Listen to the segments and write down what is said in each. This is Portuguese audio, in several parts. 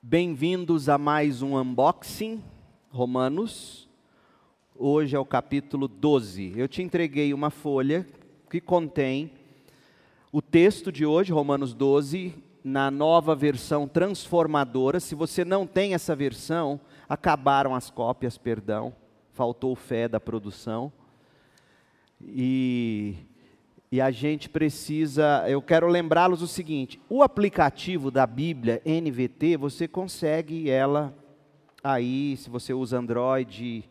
Bem-vindos a mais um unboxing Romanos. Hoje é o capítulo 12. Eu te entreguei uma folha que contém o texto de hoje, Romanos 12, na nova versão transformadora. Se você não tem essa versão, acabaram as cópias, perdão, faltou fé da produção. E e a gente precisa, eu quero lembrá-los o seguinte: o aplicativo da Bíblia NVT, você consegue ela aí, se você usa Android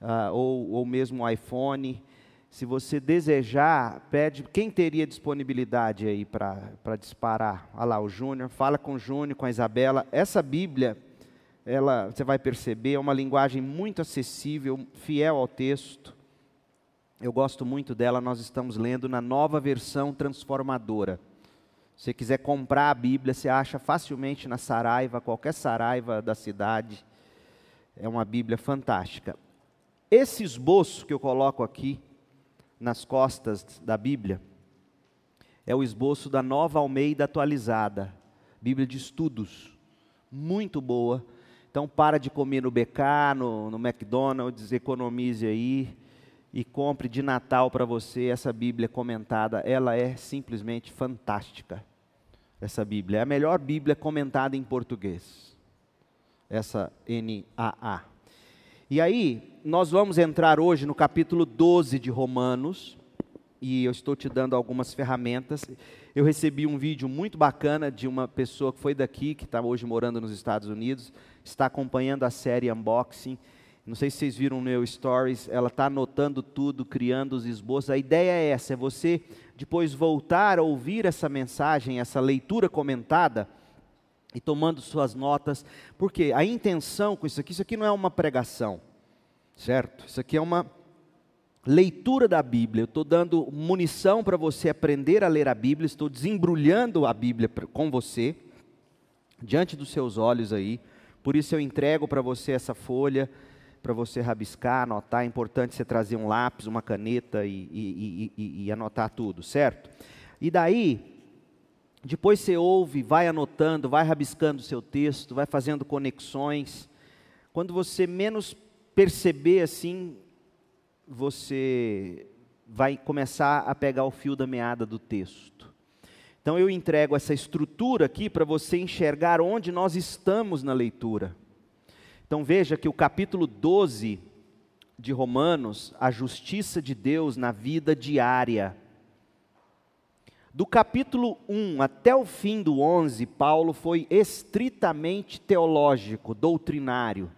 uh, ou, ou mesmo iPhone. Se você desejar, pede. Quem teria disponibilidade aí para disparar? Olha lá, o Júnior. Fala com o Júnior, com a Isabela. Essa Bíblia, ela, você vai perceber, é uma linguagem muito acessível, fiel ao texto. Eu gosto muito dela, nós estamos lendo na nova versão transformadora. Se você quiser comprar a Bíblia, você acha facilmente na Saraiva, qualquer Saraiva da cidade. É uma Bíblia fantástica. Esse esboço que eu coloco aqui nas costas da Bíblia é o esboço da Nova Almeida atualizada, Bíblia de estudos, muito boa. Então para de comer no BK, no, no McDonald's, economize aí e compre de Natal para você essa Bíblia comentada. Ela é simplesmente fantástica. Essa Bíblia é a melhor Bíblia comentada em português. Essa NAA. E aí, nós vamos entrar hoje no capítulo 12 de Romanos, e eu estou te dando algumas ferramentas. Eu recebi um vídeo muito bacana de uma pessoa que foi daqui, que está hoje morando nos Estados Unidos, está acompanhando a série Unboxing não sei se vocês viram no meu stories, ela está anotando tudo, criando os esboços. A ideia é essa, é você depois voltar a ouvir essa mensagem, essa leitura comentada e tomando suas notas, porque a intenção com isso aqui, isso aqui não é uma pregação, certo? Isso aqui é uma leitura da Bíblia. Eu estou dando munição para você aprender a ler a Bíblia, estou desembrulhando a Bíblia com você, diante dos seus olhos aí. Por isso eu entrego para você essa folha para você rabiscar, anotar. É importante você trazer um lápis, uma caneta e, e, e, e anotar tudo, certo? E daí, depois você ouve, vai anotando, vai rabiscando o seu texto, vai fazendo conexões. Quando você menos perceber assim, você vai começar a pegar o fio da meada do texto. Então eu entrego essa estrutura aqui para você enxergar onde nós estamos na leitura. Então veja que o capítulo 12 de Romanos, a justiça de Deus na vida diária. Do capítulo 1 até o fim do 11, Paulo foi estritamente teológico, doutrinário.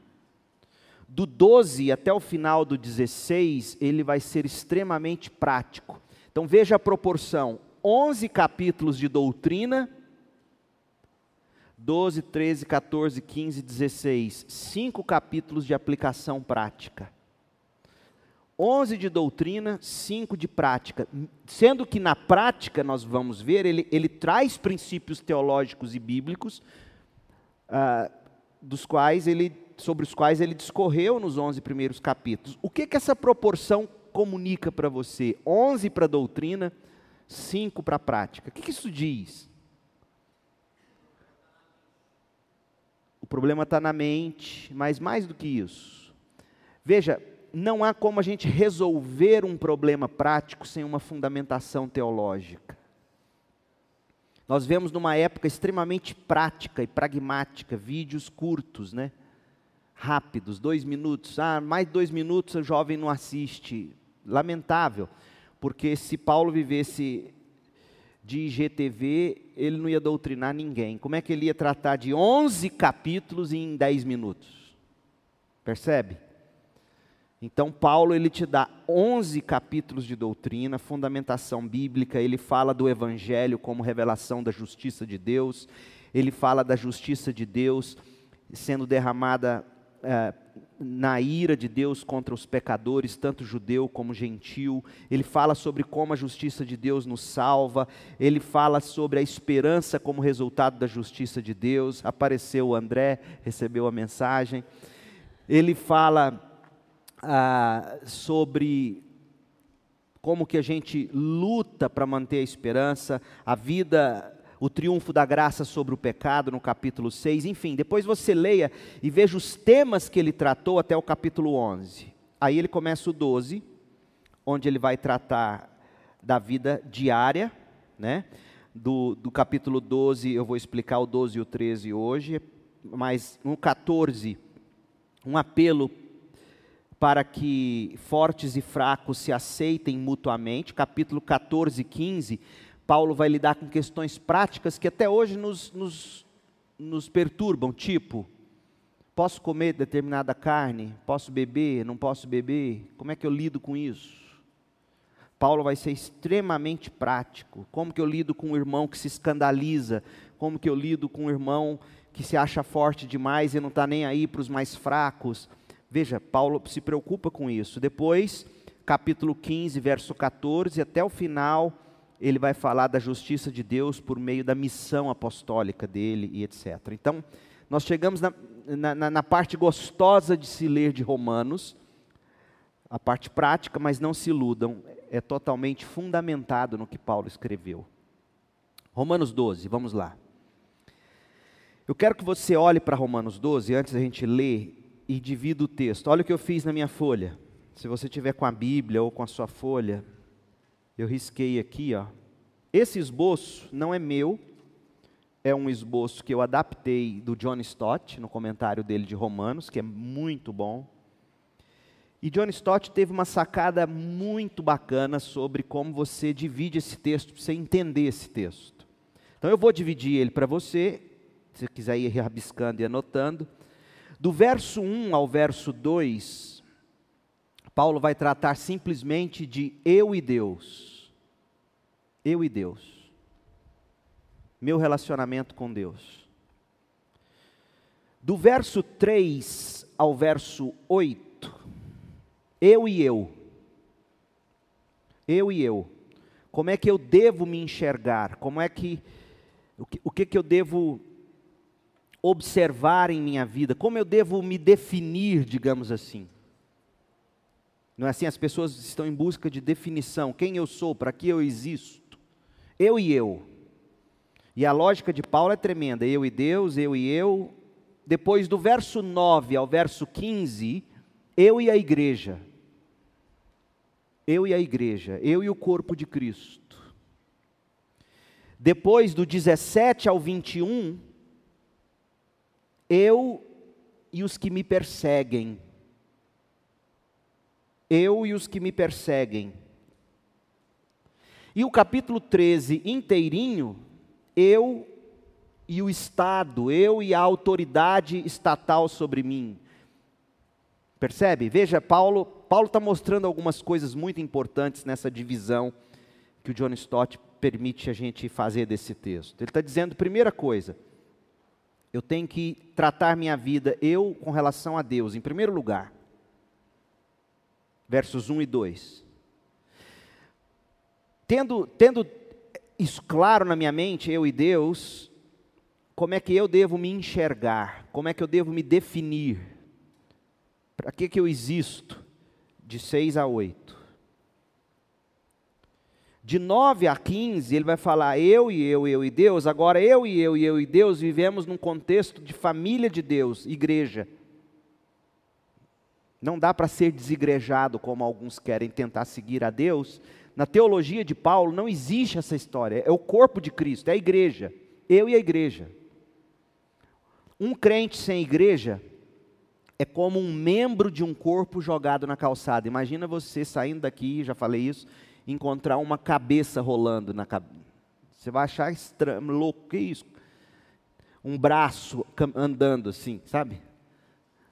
Do 12 até o final do 16, ele vai ser extremamente prático. Então veja a proporção: 11 capítulos de doutrina 12, 13, 14, 15, 16. Cinco capítulos de aplicação prática. 11 de doutrina, 5 de prática. Sendo que na prática, nós vamos ver, ele, ele traz princípios teológicos e bíblicos, ah, dos quais ele, sobre os quais ele discorreu nos 11 primeiros capítulos. O que, que essa proporção comunica para você? 11 para doutrina, 5 para prática. O que, que isso diz? O problema está na mente, mas mais do que isso. Veja, não há como a gente resolver um problema prático sem uma fundamentação teológica. Nós vemos numa época extremamente prática e pragmática, vídeos curtos, né? rápidos, dois minutos. Ah, mais dois minutos o jovem não assiste. Lamentável, porque se Paulo vivesse de IGTV, ele não ia doutrinar ninguém. Como é que ele ia tratar de 11 capítulos em 10 minutos? Percebe? Então Paulo ele te dá 11 capítulos de doutrina, fundamentação bíblica, ele fala do evangelho como revelação da justiça de Deus, ele fala da justiça de Deus sendo derramada é, na ira de Deus contra os pecadores, tanto judeu como gentil. Ele fala sobre como a justiça de Deus nos salva. Ele fala sobre a esperança como resultado da justiça de Deus. Apareceu o André, recebeu a mensagem. Ele fala ah, sobre como que a gente luta para manter a esperança, a vida o triunfo da graça sobre o pecado no capítulo 6, enfim, depois você leia e veja os temas que ele tratou até o capítulo 11. Aí ele começa o 12, onde ele vai tratar da vida diária, né? Do, do capítulo 12, eu vou explicar o 12 e o 13 hoje, mas no 14, um apelo para que fortes e fracos se aceitem mutuamente. Capítulo 14 e 15, Paulo vai lidar com questões práticas que até hoje nos, nos, nos perturbam, tipo, posso comer determinada carne? Posso beber? Não posso beber? Como é que eu lido com isso? Paulo vai ser extremamente prático. Como que eu lido com um irmão que se escandaliza? Como que eu lido com um irmão que se acha forte demais e não está nem aí para os mais fracos? Veja, Paulo se preocupa com isso. Depois, capítulo 15, verso 14, até o final, ele vai falar da justiça de Deus por meio da missão apostólica dele e etc. Então, nós chegamos na, na, na parte gostosa de se ler de Romanos, a parte prática, mas não se iludam, é totalmente fundamentado no que Paulo escreveu. Romanos 12, vamos lá. Eu quero que você olhe para Romanos 12, antes da gente ler e divida o texto. Olha o que eu fiz na minha folha. Se você tiver com a Bíblia ou com a sua folha, eu risquei aqui, ó. Esse esboço não é meu, é um esboço que eu adaptei do John Stott, no comentário dele de Romanos, que é muito bom. E John Stott teve uma sacada muito bacana sobre como você divide esse texto, para você entender esse texto. Então eu vou dividir ele para você, se você quiser ir rabiscando e anotando. Do verso 1 ao verso 2, Paulo vai tratar simplesmente de eu e Deus. Eu e Deus. Meu relacionamento com Deus. Do verso 3 ao verso 8, eu e eu. Eu e eu. Como é que eu devo me enxergar? Como é que o que, o que, que eu devo observar em minha vida? Como eu devo me definir, digamos assim? Não é assim? As pessoas estão em busca de definição. Quem eu sou? Para que eu existo? Eu e eu. E a lógica de Paulo é tremenda. Eu e Deus, eu e eu. Depois do verso 9 ao verso 15, eu e a igreja. Eu e a igreja. Eu e o corpo de Cristo. Depois do 17 ao 21, eu e os que me perseguem. Eu e os que me perseguem. E o capítulo 13 inteirinho, eu e o Estado, eu e a autoridade estatal sobre mim. Percebe? Veja, Paulo Paulo está mostrando algumas coisas muito importantes nessa divisão que o John Stott permite a gente fazer desse texto. Ele está dizendo, primeira coisa, eu tenho que tratar minha vida, eu com relação a Deus, em primeiro lugar. Versos 1 e 2. Tendo, tendo isso claro na minha mente, eu e Deus, como é que eu devo me enxergar? Como é que eu devo me definir? Para que, que eu existo? De 6 a 8. De 9 a 15, ele vai falar eu e eu, eu e Deus. Agora, eu e eu e eu e Deus vivemos num contexto de família de Deus, igreja. Não dá para ser desigrejado como alguns querem tentar seguir a Deus. Na teologia de Paulo não existe essa história. É o corpo de Cristo, é a igreja. Eu e a igreja. Um crente sem igreja é como um membro de um corpo jogado na calçada. Imagina você saindo daqui, já falei isso, encontrar uma cabeça rolando na cabeça. Você vai achar estranho, louco, que isso? Um braço andando assim, sabe?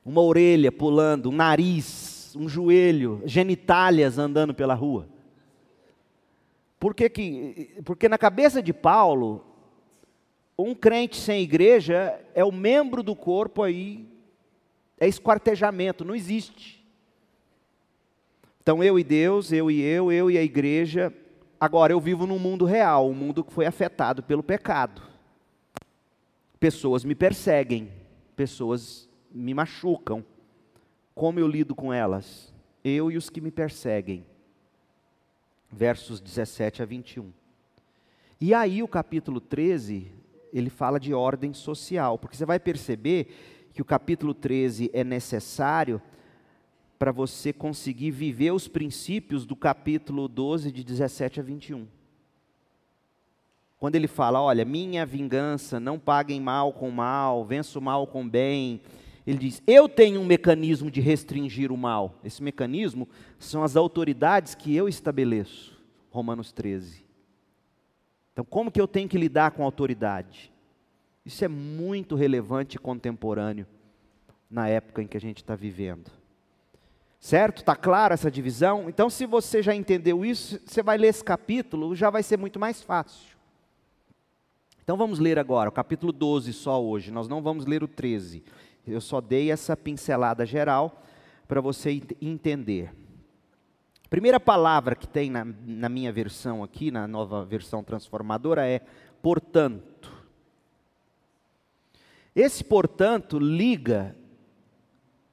Uma orelha pulando, um nariz, um joelho, genitálias andando pela rua. Por que que, porque na cabeça de Paulo, um crente sem igreja é o membro do corpo aí, é esquartejamento, não existe. Então eu e Deus, eu e eu, eu e a igreja. Agora eu vivo num mundo real, um mundo que foi afetado pelo pecado. Pessoas me perseguem, pessoas me machucam. Como eu lido com elas? Eu e os que me perseguem. Versos 17 a 21. E aí o capítulo 13, ele fala de ordem social, porque você vai perceber que o capítulo 13 é necessário para você conseguir viver os princípios do capítulo 12, de 17 a 21. Quando ele fala, olha, minha vingança, não paguem mal com mal, venço mal com bem. Ele diz, eu tenho um mecanismo de restringir o mal. Esse mecanismo são as autoridades que eu estabeleço. Romanos 13. Então, como que eu tenho que lidar com a autoridade? Isso é muito relevante e contemporâneo na época em que a gente está vivendo. Certo? Está clara essa divisão? Então, se você já entendeu isso, você vai ler esse capítulo, já vai ser muito mais fácil. Então vamos ler agora o capítulo 12 só hoje, nós não vamos ler o 13. Eu só dei essa pincelada geral para você entender. Primeira palavra que tem na, na minha versão aqui, na nova versão transformadora, é portanto. Esse portanto liga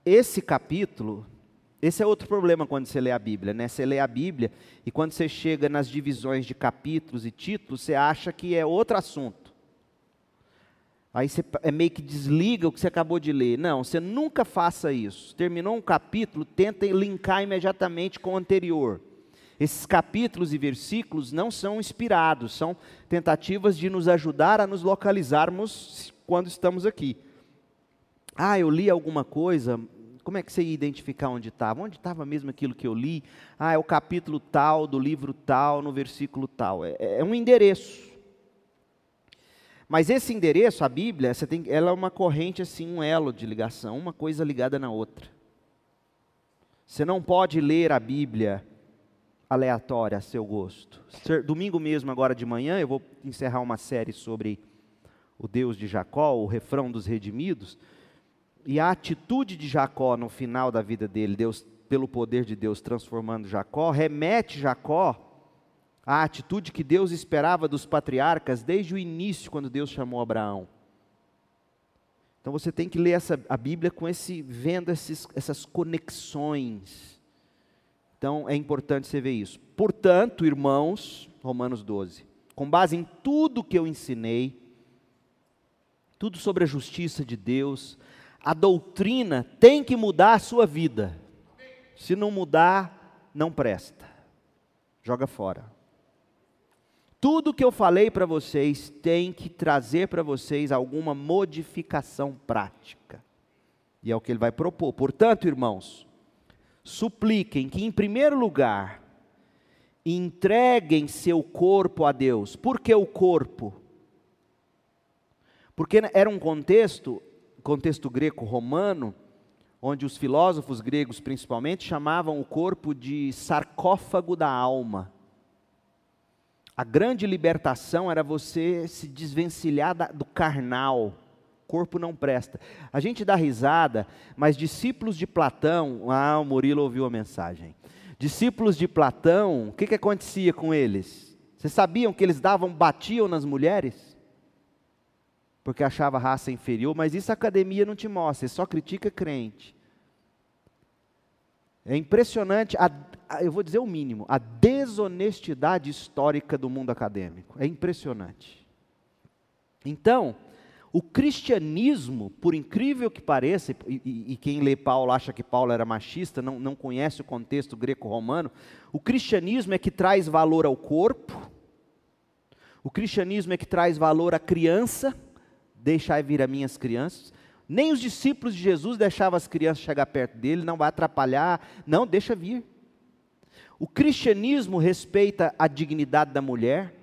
esse capítulo esse é outro problema quando você lê a Bíblia, né? Você lê a Bíblia e quando você chega nas divisões de capítulos e títulos, você acha que é outro assunto. Aí você é meio que desliga o que você acabou de ler. Não, você nunca faça isso. Terminou um capítulo, tenta linkar imediatamente com o anterior. Esses capítulos e versículos não são inspirados, são tentativas de nos ajudar a nos localizarmos quando estamos aqui. Ah, eu li alguma coisa, como é que você ia identificar onde estava? Onde estava mesmo aquilo que eu li? Ah, é o capítulo tal, do livro tal, no versículo tal. É, é um endereço. Mas esse endereço, a Bíblia, você tem, ela é uma corrente assim, um elo de ligação, uma coisa ligada na outra. Você não pode ler a Bíblia aleatória a seu gosto. Domingo mesmo, agora de manhã, eu vou encerrar uma série sobre o Deus de Jacó, o refrão dos redimidos. E a atitude de Jacó no final da vida dele, Deus, pelo poder de Deus transformando Jacó, remete Jacó à atitude que Deus esperava dos patriarcas desde o início, quando Deus chamou Abraão. Então você tem que ler essa, a Bíblia com esse, vendo esses, essas conexões. Então é importante você ver isso. Portanto, irmãos, Romanos 12, com base em tudo que eu ensinei, tudo sobre a justiça de Deus, a doutrina tem que mudar a sua vida. Se não mudar, não presta. Joga fora. Tudo que eu falei para vocês tem que trazer para vocês alguma modificação prática. E é o que ele vai propor. Portanto, irmãos, supliquem que, em primeiro lugar, entreguem seu corpo a Deus. Por que o corpo? Porque era um contexto contexto greco-romano, onde os filósofos gregos principalmente chamavam o corpo de sarcófago da alma. A grande libertação era você se desvencilhar do carnal. Corpo não presta. A gente dá risada, mas discípulos de Platão, ah, o Murilo ouviu a mensagem. Discípulos de Platão, o que, que acontecia com eles? Vocês sabiam que eles davam, batiam nas mulheres? porque achava raça inferior, mas isso a academia não te mostra, só critica crente. É impressionante, a, a, eu vou dizer o mínimo, a desonestidade histórica do mundo acadêmico. É impressionante. Então, o cristianismo, por incrível que pareça, e, e, e, quem lê Paulo acha que Paulo era machista, não, não conhece o contexto greco-romano, o cristianismo é que traz valor ao corpo, o cristianismo é que traz valor à criança, deixai vir a minhas crianças. Nem os discípulos de Jesus deixavam as crianças chegar perto dele, não vai atrapalhar, não, deixa vir. O cristianismo respeita a dignidade da mulher.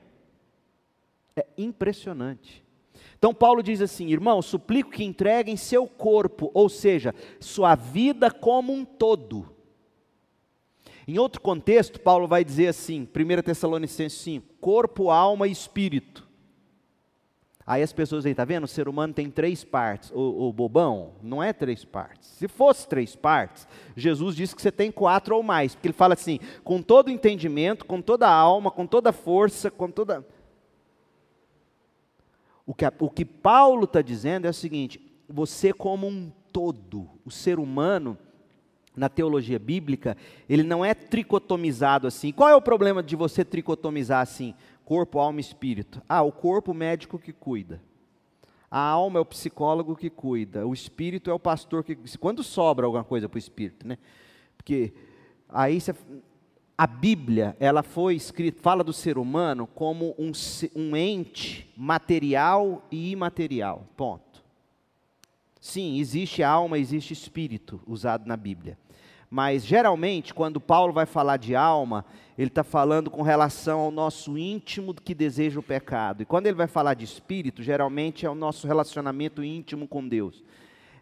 É impressionante. Então Paulo diz assim: irmão, suplico que entreguem seu corpo, ou seja, sua vida como um todo. Em outro contexto, Paulo vai dizer assim, 1 Tessalonicenses 5: corpo, alma e espírito. Aí as pessoas aí, tá vendo? O ser humano tem três partes. O, o, bobão, não é três partes. Se fosse três partes, Jesus disse que você tem quatro ou mais. Porque ele fala assim: com todo entendimento, com toda a alma, com toda a força, com toda. O que, o que Paulo está dizendo é o seguinte: você, como um todo, o ser humano, na teologia bíblica, ele não é tricotomizado assim. Qual é o problema de você tricotomizar assim? Corpo, alma e espírito. Ah, o corpo, o médico que cuida. A alma é o psicólogo que cuida. O espírito é o pastor que. Quando sobra alguma coisa para o espírito, né? Porque aí você, a Bíblia, ela foi escrita, fala do ser humano como um, um ente material e imaterial. Ponto. Sim, existe alma, existe espírito usado na Bíblia. Mas geralmente, quando Paulo vai falar de alma, ele está falando com relação ao nosso íntimo que deseja o pecado. E quando ele vai falar de espírito, geralmente é o nosso relacionamento íntimo com Deus.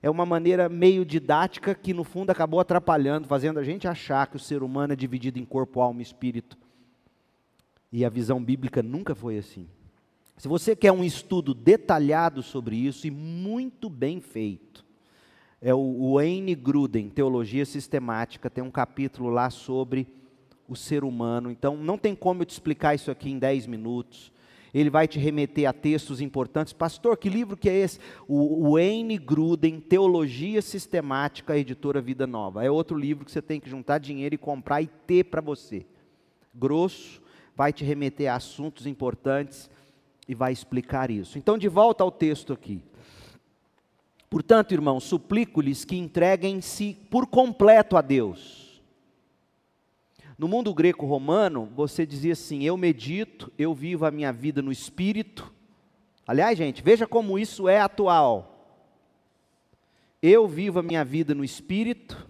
É uma maneira meio didática que, no fundo, acabou atrapalhando, fazendo a gente achar que o ser humano é dividido em corpo, alma e espírito. E a visão bíblica nunca foi assim. Se você quer um estudo detalhado sobre isso e muito bem feito, é o Wayne Gruden, Teologia Sistemática, tem um capítulo lá sobre o ser humano. Então, não tem como eu te explicar isso aqui em 10 minutos. Ele vai te remeter a textos importantes. Pastor, que livro que é esse? O Wayne Gruden, Teologia Sistemática, editora Vida Nova. É outro livro que você tem que juntar dinheiro e comprar e ter para você. Grosso, vai te remeter a assuntos importantes e vai explicar isso. Então, de volta ao texto aqui. Portanto, irmãos, suplico-lhes que entreguem-se por completo a Deus. No mundo greco-romano, você dizia assim: eu medito, eu vivo a minha vida no espírito. Aliás, gente, veja como isso é atual. Eu vivo a minha vida no espírito,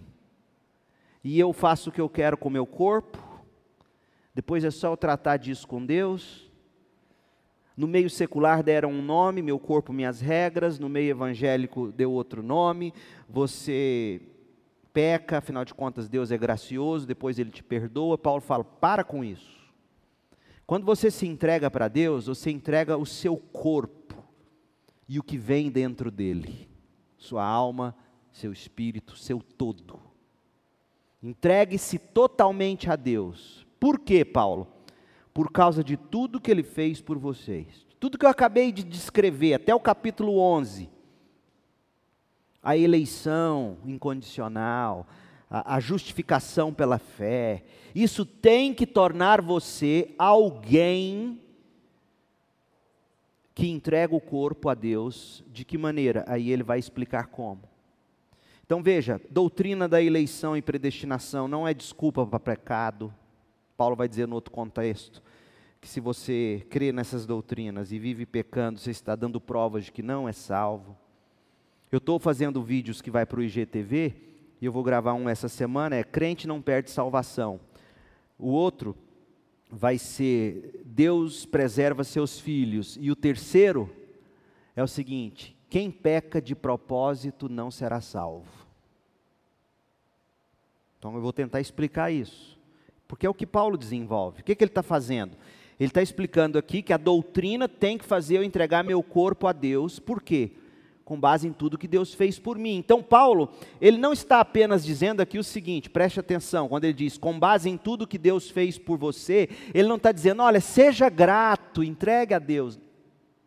e eu faço o que eu quero com o meu corpo. Depois é só eu tratar disso com Deus. No meio secular deram um nome, meu corpo, minhas regras. No meio evangélico deu outro nome. Você peca, afinal de contas, Deus é gracioso, depois ele te perdoa. Paulo fala: para com isso. Quando você se entrega para Deus, você entrega o seu corpo e o que vem dentro dele, sua alma, seu espírito, seu todo. Entregue-se totalmente a Deus. Por quê, Paulo? Por causa de tudo que ele fez por vocês. Tudo que eu acabei de descrever, até o capítulo 11. A eleição incondicional, a, a justificação pela fé. Isso tem que tornar você alguém que entrega o corpo a Deus. De que maneira? Aí ele vai explicar como. Então veja, doutrina da eleição e predestinação não é desculpa para pecado. Paulo vai dizer no outro contexto que se você crê nessas doutrinas e vive pecando, você está dando provas de que não é salvo. Eu estou fazendo vídeos que vai para o IGTV, e eu vou gravar um essa semana, é crente não perde salvação. O outro vai ser Deus preserva seus filhos. E o terceiro é o seguinte: quem peca de propósito não será salvo. Então eu vou tentar explicar isso. Porque é o que Paulo desenvolve. O que, que ele está fazendo? Ele está explicando aqui que a doutrina tem que fazer eu entregar meu corpo a Deus. Por quê? Com base em tudo que Deus fez por mim. Então, Paulo, ele não está apenas dizendo aqui o seguinte, preste atenção, quando ele diz, com base em tudo que Deus fez por você, ele não está dizendo, olha, seja grato, entregue a Deus.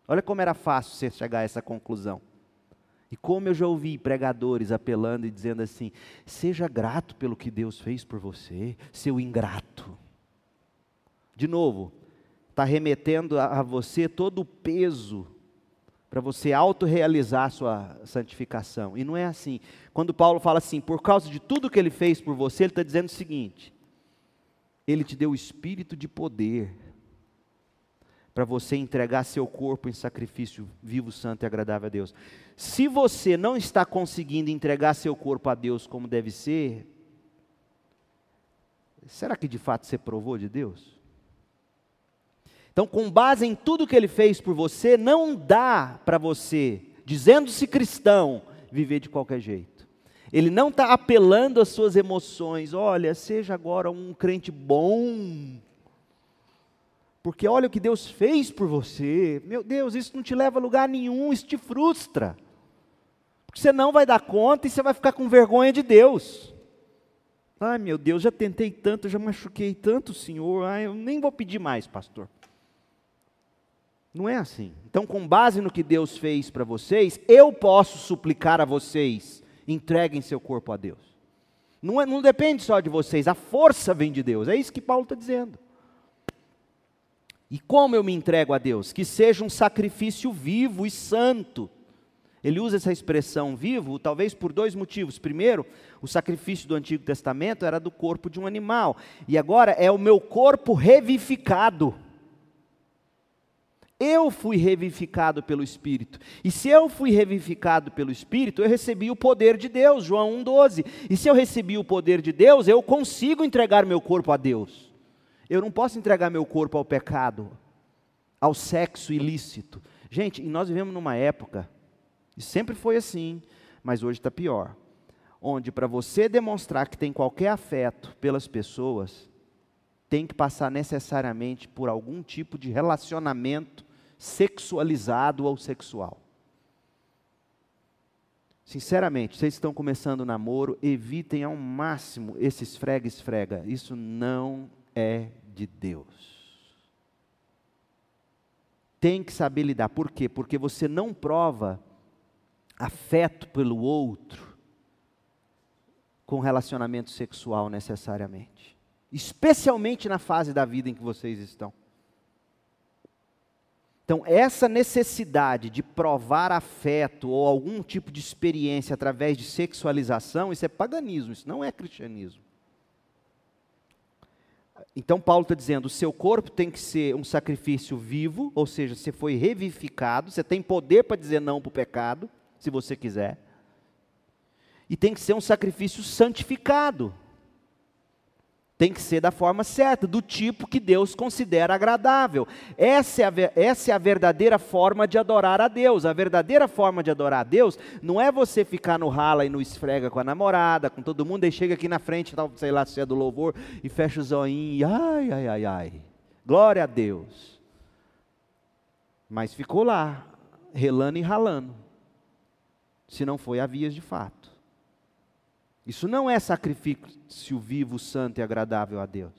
Olha como era fácil você chegar a essa conclusão. E como eu já ouvi pregadores apelando e dizendo assim: seja grato pelo que Deus fez por você, seu ingrato. De novo, está remetendo a, a você todo o peso para você autorrealizar sua santificação. E não é assim. Quando Paulo fala assim, por causa de tudo que ele fez por você, ele está dizendo o seguinte: ele te deu o espírito de poder para você entregar seu corpo em sacrifício vivo, santo e agradável a Deus. Se você não está conseguindo entregar seu corpo a Deus como deve ser, será que de fato você provou de Deus? Então, com base em tudo que ele fez por você, não dá para você, dizendo-se cristão, viver de qualquer jeito. Ele não está apelando às suas emoções. Olha, seja agora um crente bom porque olha o que Deus fez por você. Meu Deus, isso não te leva a lugar nenhum, isso te frustra. Porque você não vai dar conta e você vai ficar com vergonha de Deus. Ai meu Deus, já tentei tanto, já machuquei tanto, Senhor. Ai, eu nem vou pedir mais, pastor. Não é assim. Então, com base no que Deus fez para vocês, eu posso suplicar a vocês: entreguem seu corpo a Deus. Não, é, não depende só de vocês, a força vem de Deus. É isso que Paulo está dizendo. E como eu me entrego a Deus? Que seja um sacrifício vivo e santo. Ele usa essa expressão vivo, talvez por dois motivos. Primeiro, o sacrifício do Antigo Testamento era do corpo de um animal, e agora é o meu corpo revivificado. Eu fui revivificado pelo Espírito. E se eu fui revivificado pelo Espírito, eu recebi o poder de Deus, João 1,12. E se eu recebi o poder de Deus, eu consigo entregar meu corpo a Deus. Eu não posso entregar meu corpo ao pecado, ao sexo ilícito. Gente, e nós vivemos numa época, e sempre foi assim, mas hoje está pior. Onde para você demonstrar que tem qualquer afeto pelas pessoas, tem que passar necessariamente por algum tipo de relacionamento sexualizado ou sexual. Sinceramente, vocês estão começando o namoro, evitem ao máximo esse esfrega-esfrega. Isso não é de Deus. Tem que saber lidar. Por quê? Porque você não prova afeto pelo outro com relacionamento sexual necessariamente. Especialmente na fase da vida em que vocês estão. Então, essa necessidade de provar afeto ou algum tipo de experiência através de sexualização, isso é paganismo, isso não é cristianismo. Então, Paulo está dizendo: o seu corpo tem que ser um sacrifício vivo, ou seja, você foi revivificado, você tem poder para dizer não para o pecado, se você quiser, e tem que ser um sacrifício santificado, tem que ser da forma certa, do tipo que Deus considera agradável. Essa é, a, essa é a verdadeira forma de adorar a Deus. A verdadeira forma de adorar a Deus não é você ficar no rala e no esfrega com a namorada, com todo mundo, e chega aqui na frente, sei lá se é do louvor, e fecha o zoinho, e ai, ai, ai, ai. Glória a Deus. Mas ficou lá, relando e ralando. Se não foi a vias de fato. Isso não é sacrifício vivo, santo e agradável a Deus.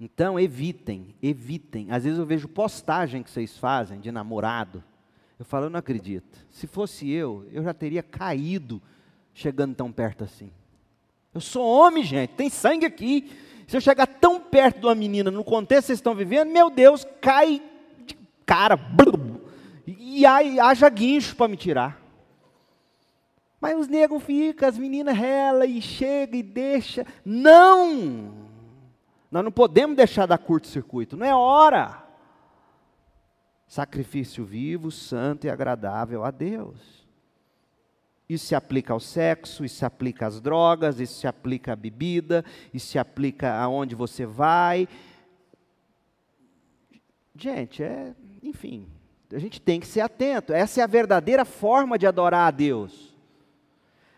Então evitem, evitem. Às vezes eu vejo postagem que vocês fazem de namorado. Eu falo, eu não acredito. Se fosse eu, eu já teria caído chegando tão perto assim. Eu sou homem, gente, tem sangue aqui. Se eu chegar tão perto de uma menina no contexto que vocês estão vivendo, meu Deus, cai de cara. E haja guincho para me tirar. Mas os negros ficam, as meninas rela e chega e deixa. Não! Nós não podemos deixar dar curto-circuito, não é hora. Sacrifício vivo, santo e agradável a Deus. Isso se aplica ao sexo, isso se aplica às drogas, isso se aplica à bebida, isso se aplica aonde você vai. Gente, é, enfim, a gente tem que ser atento. Essa é a verdadeira forma de adorar a Deus.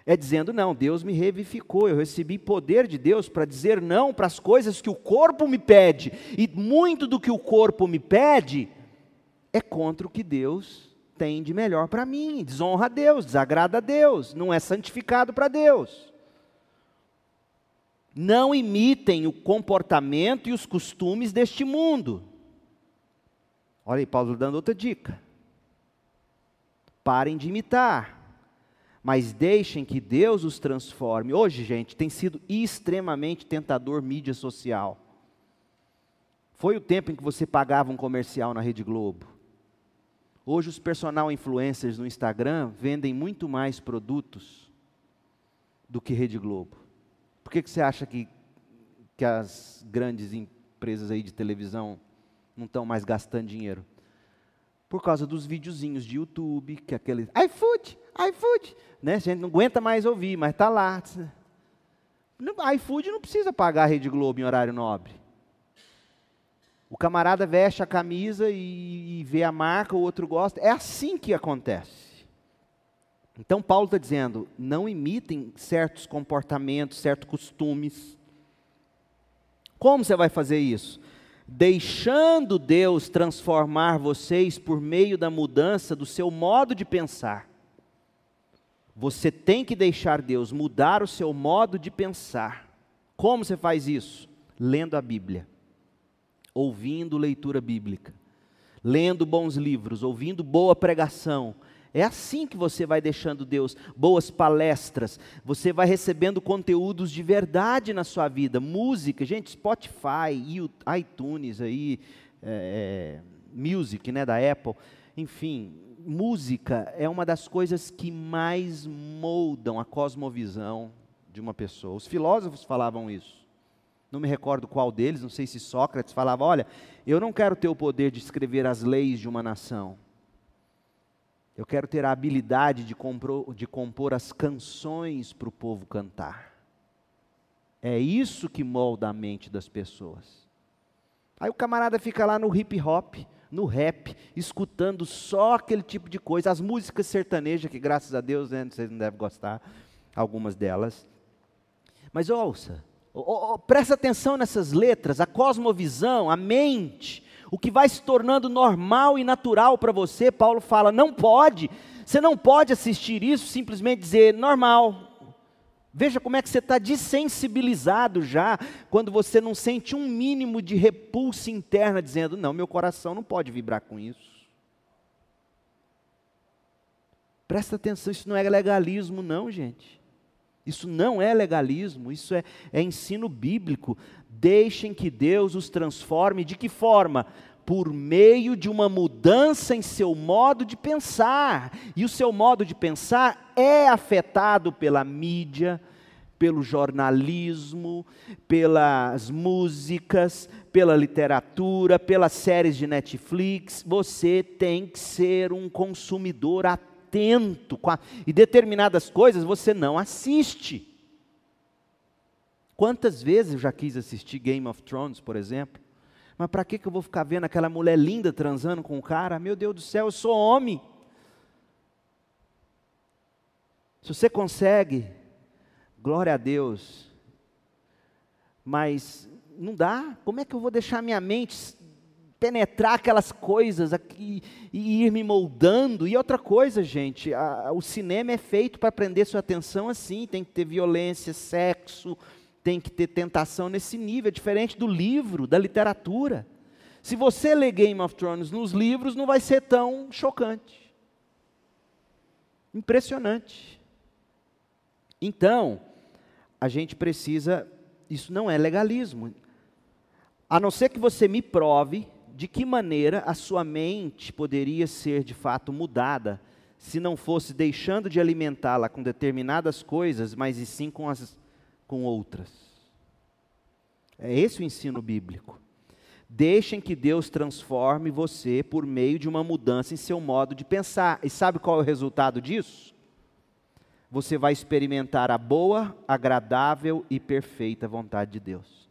É dizendo, não, Deus me revivificou, eu recebi poder de Deus para dizer não para as coisas que o corpo me pede, e muito do que o corpo me pede é contra o que Deus tem de melhor para mim, desonra a Deus, desagrada a Deus, não é santificado para Deus. Não imitem o comportamento e os costumes deste mundo. Olha aí, Paulo dando outra dica. Parem de imitar mas deixem que Deus os transforme. Hoje, gente, tem sido extremamente tentador mídia social. Foi o tempo em que você pagava um comercial na Rede Globo. Hoje, os personal influencers no Instagram vendem muito mais produtos do que Rede Globo. Por que, que você acha que, que as grandes empresas aí de televisão não estão mais gastando dinheiro? Por causa dos videozinhos de YouTube, que é aquele iFood, iFood, né? A gente não aguenta mais ouvir, mas está lá. iFood não precisa pagar a Rede Globo em horário nobre. O camarada veste a camisa e, e vê a marca, o outro gosta. É assim que acontece. Então Paulo está dizendo: não imitem certos comportamentos, certos costumes. Como você vai fazer isso? Deixando Deus transformar vocês por meio da mudança do seu modo de pensar. Você tem que deixar Deus mudar o seu modo de pensar. Como você faz isso? Lendo a Bíblia, ouvindo leitura bíblica, lendo bons livros, ouvindo boa pregação, É assim que você vai deixando Deus, boas palestras, você vai recebendo conteúdos de verdade na sua vida, música, gente, Spotify, iTunes aí, é, é, Music, né, da Apple, enfim, música é uma das coisas que mais moldam a cosmovisão de uma pessoa. Os filósofos falavam isso. Não me recordo qual deles, não sei se Sócrates falava: olha, eu não quero ter o poder de escrever as leis de uma nação. Eu quero ter a habilidade de compor, de compor as canções para o povo cantar. É isso que molda a mente das pessoas. Aí o camarada fica lá no hip hop, no rap, escutando só aquele tipo de coisa, as músicas sertanejas, que graças a Deus né, vocês não devem gostar, algumas delas. Mas ouça, oh, presta atenção nessas letras, a cosmovisão, a mente, o que vai se tornando normal e natural para você, Paulo fala, não pode, você não pode assistir isso simplesmente dizer normal. Veja como é que você está desensibilizado já, quando você não sente um mínimo de repulsa interna, dizendo: não, meu coração não pode vibrar com isso. Presta atenção, isso não é legalismo, não, gente. Isso não é legalismo, isso é, é ensino bíblico. Deixem que Deus os transforme. De que forma? Por meio de uma mudança em seu modo de pensar. E o seu modo de pensar é afetado pela mídia, pelo jornalismo, pelas músicas, pela literatura, pelas séries de Netflix. Você tem que ser um consumidor atento. E determinadas coisas você não assiste. Quantas vezes eu já quis assistir Game of Thrones, por exemplo? Mas para que, que eu vou ficar vendo aquela mulher linda transando com o cara? Meu Deus do céu, eu sou homem. Se você consegue, glória a Deus. Mas não dá. Como é que eu vou deixar minha mente penetrar aquelas coisas aqui e ir me moldando? E outra coisa, gente, a, o cinema é feito para prender sua atenção assim, tem que ter violência, sexo, tem que ter tentação nesse nível, é diferente do livro, da literatura. Se você lê Game of Thrones nos livros, não vai ser tão chocante. Impressionante. Então, a gente precisa, isso não é legalismo. A não ser que você me prove de que maneira a sua mente poderia ser de fato mudada, se não fosse deixando de alimentá-la com determinadas coisas, mas e sim com, as, com outras. É esse o ensino bíblico. Deixem que Deus transforme você por meio de uma mudança em seu modo de pensar. E sabe qual é o resultado disso? Você vai experimentar a boa, agradável e perfeita vontade de Deus.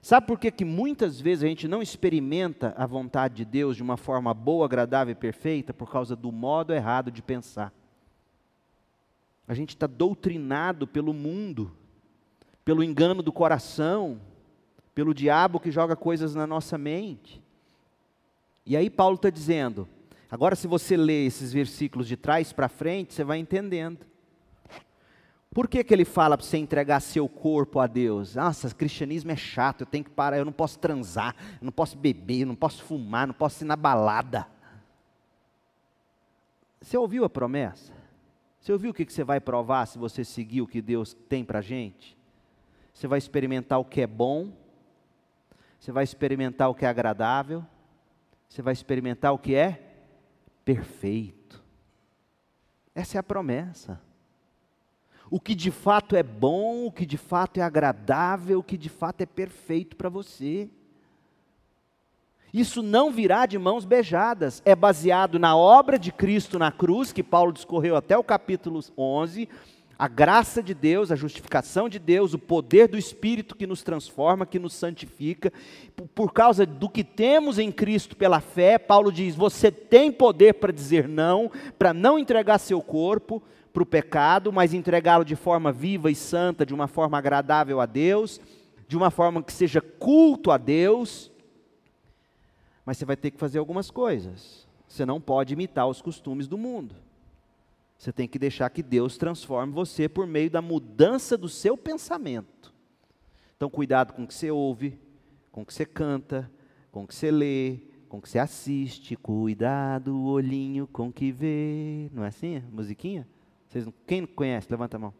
Sabe por que, que muitas vezes a gente não experimenta a vontade de Deus de uma forma boa, agradável e perfeita? Por causa do modo errado de pensar. A gente está doutrinado pelo mundo, pelo engano do coração, pelo diabo que joga coisas na nossa mente. E aí Paulo está dizendo, agora se você ler esses versículos de trás para frente, você vai entendendo. Por que, que ele fala para você entregar seu corpo a Deus? Nossa, cristianismo é chato, eu tenho que parar, eu não posso transar, eu não posso beber, eu não posso fumar, não posso ir na balada. Você ouviu a promessa? Você ouviu o que, que você vai provar se você seguir o que Deus tem para a gente? Você vai experimentar o que é bom, você vai experimentar o que é agradável, você vai experimentar o que é perfeito. Essa é a promessa. O que de fato é bom, o que de fato é agradável, o que de fato é perfeito para você. Isso não virá de mãos beijadas, é baseado na obra de Cristo na cruz, que Paulo discorreu até o capítulo 11, a graça de Deus, a justificação de Deus, o poder do Espírito que nos transforma, que nos santifica, por causa do que temos em Cristo pela fé, Paulo diz: você tem poder para dizer não, para não entregar seu corpo para o pecado, mas entregá-lo de forma viva e santa, de uma forma agradável a Deus, de uma forma que seja culto a Deus. Mas você vai ter que fazer algumas coisas. Você não pode imitar os costumes do mundo. Você tem que deixar que Deus transforme você por meio da mudança do seu pensamento. Então, cuidado com o que você ouve, com o que você canta, com o que você lê, com que você assiste, cuidado o olhinho com que vê. Não é assim? Musiquinha? Vocês não, quem conhece? Levanta a mão.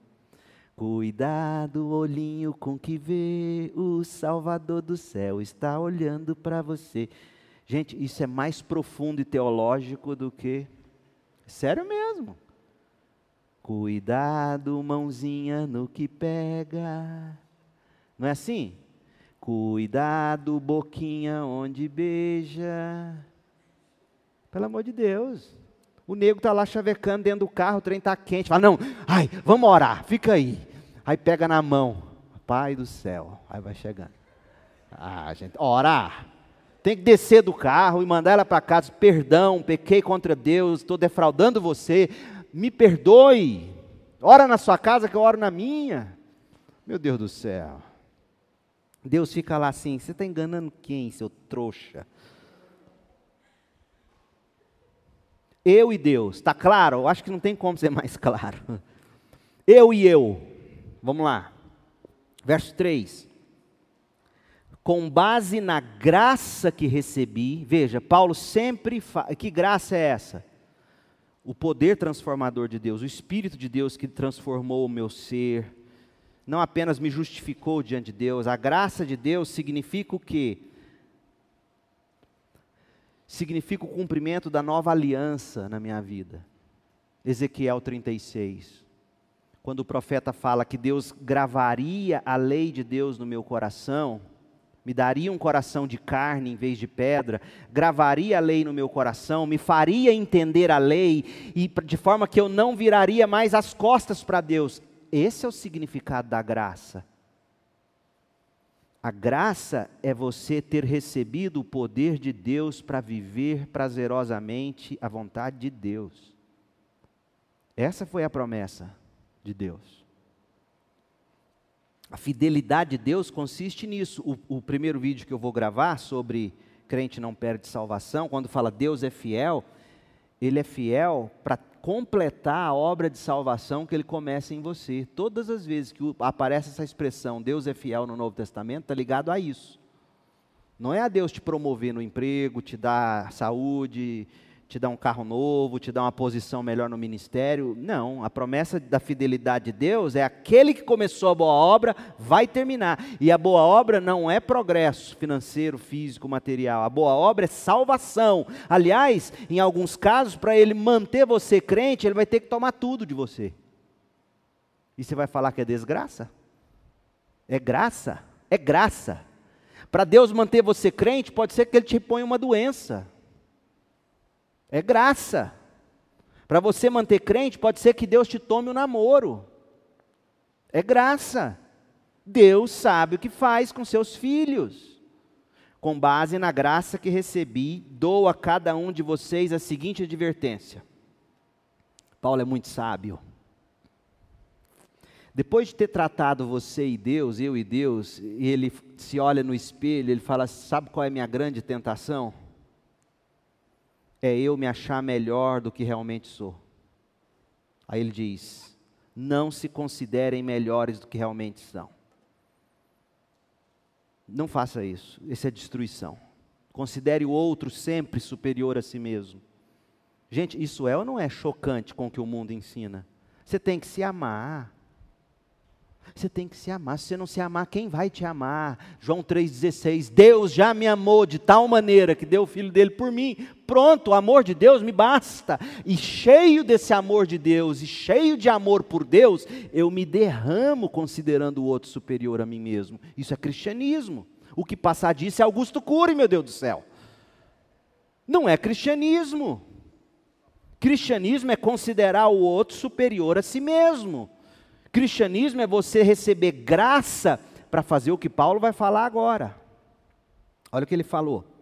Cuidado o olhinho com que vê, o Salvador do céu está olhando para você. Gente, isso é mais profundo e teológico do que. Sério mesmo. Cuidado, mãozinha no que pega. Não é assim? Cuidado, boquinha onde beija. Pelo amor de Deus. O nego está lá chavecando dentro do carro, o trem está quente. Fala, não, ai, vamos orar, fica aí. Aí pega na mão, Pai do céu. Aí vai chegando. Ah, gente, orar. Tem que descer do carro e mandar ela para casa. Perdão, pequei contra Deus, estou defraudando você. Me perdoe. Ora na sua casa que eu oro na minha. Meu Deus do céu. Deus fica lá assim: você está enganando quem, seu trouxa? Eu e Deus, está claro? Eu acho que não tem como ser mais claro. Eu e eu. Vamos lá. Verso 3 com base na graça que recebi, veja, Paulo sempre fala, que graça é essa? O poder transformador de Deus, o Espírito de Deus que transformou o meu ser, não apenas me justificou diante de Deus, a graça de Deus significa o quê? Significa o cumprimento da nova aliança na minha vida. Ezequiel 36. Quando o profeta fala que Deus gravaria a lei de Deus no meu coração, me daria um coração de carne em vez de pedra, gravaria a lei no meu coração, me faria entender a lei, e de forma que eu não viraria mais as costas para Deus. Esse é o significado da graça. A graça é você ter recebido o poder de Deus para viver prazerosamente a vontade de Deus. Essa foi a promessa de Deus. A fidelidade de Deus consiste nisso. O, o, primeiro vídeo que eu vou gravar sobre crente não perde salvação, quando fala Deus é fiel, ele é fiel para completar a obra de salvação que ele começa em você. Todas as vezes que aparece essa expressão Deus é fiel no Novo Testamento, está ligado a isso. Não é a Deus te promover no emprego, te dar saúde, te dar um carro novo, te dar uma posição melhor no ministério. Não, a promessa da fidelidade de Deus é aquele que começou a boa obra vai terminar. E a boa obra não é progresso financeiro, físico, material. A boa obra é salvação. Aliás, em alguns casos, para ele manter você crente, ele vai ter que tomar tudo de você. E você vai falar que é desgraça? É graça? É graça. Para Deus manter você crente, pode ser que ele te ponha uma doença. É graça. Para você manter crente, pode ser que Deus te tome o um namoro. É graça. Deus sabe o que faz com seus filhos. Com base na graça que recebi, dou a cada um de vocês a seguinte advertência. Paulo é muito sábio. Depois de ter tratado você e Deus, eu e Deus, e ele se olha no espelho, ele fala: Sabe qual é a minha grande tentação? É eu me achar melhor do que realmente sou. Aí ele diz: não se considerem melhores do que realmente são. Não faça isso, isso é destruição. Considere o outro sempre superior a si mesmo. Gente, isso é ou não é chocante com o que o mundo ensina? Você tem que se amar. Você tem que se amar. Se você não se amar, quem vai te amar? João 3,16. Deus já me amou de tal maneira que deu o filho dele por mim. Pronto, o amor de Deus me basta. E cheio desse amor de Deus, e cheio de amor por Deus, eu me derramo considerando o outro superior a mim mesmo. Isso é cristianismo. O que passar disso é Augusto Cury, meu Deus do céu. Não é cristianismo. Cristianismo é considerar o outro superior a si mesmo. Cristianismo é você receber graça para fazer o que Paulo vai falar agora. Olha o que ele falou.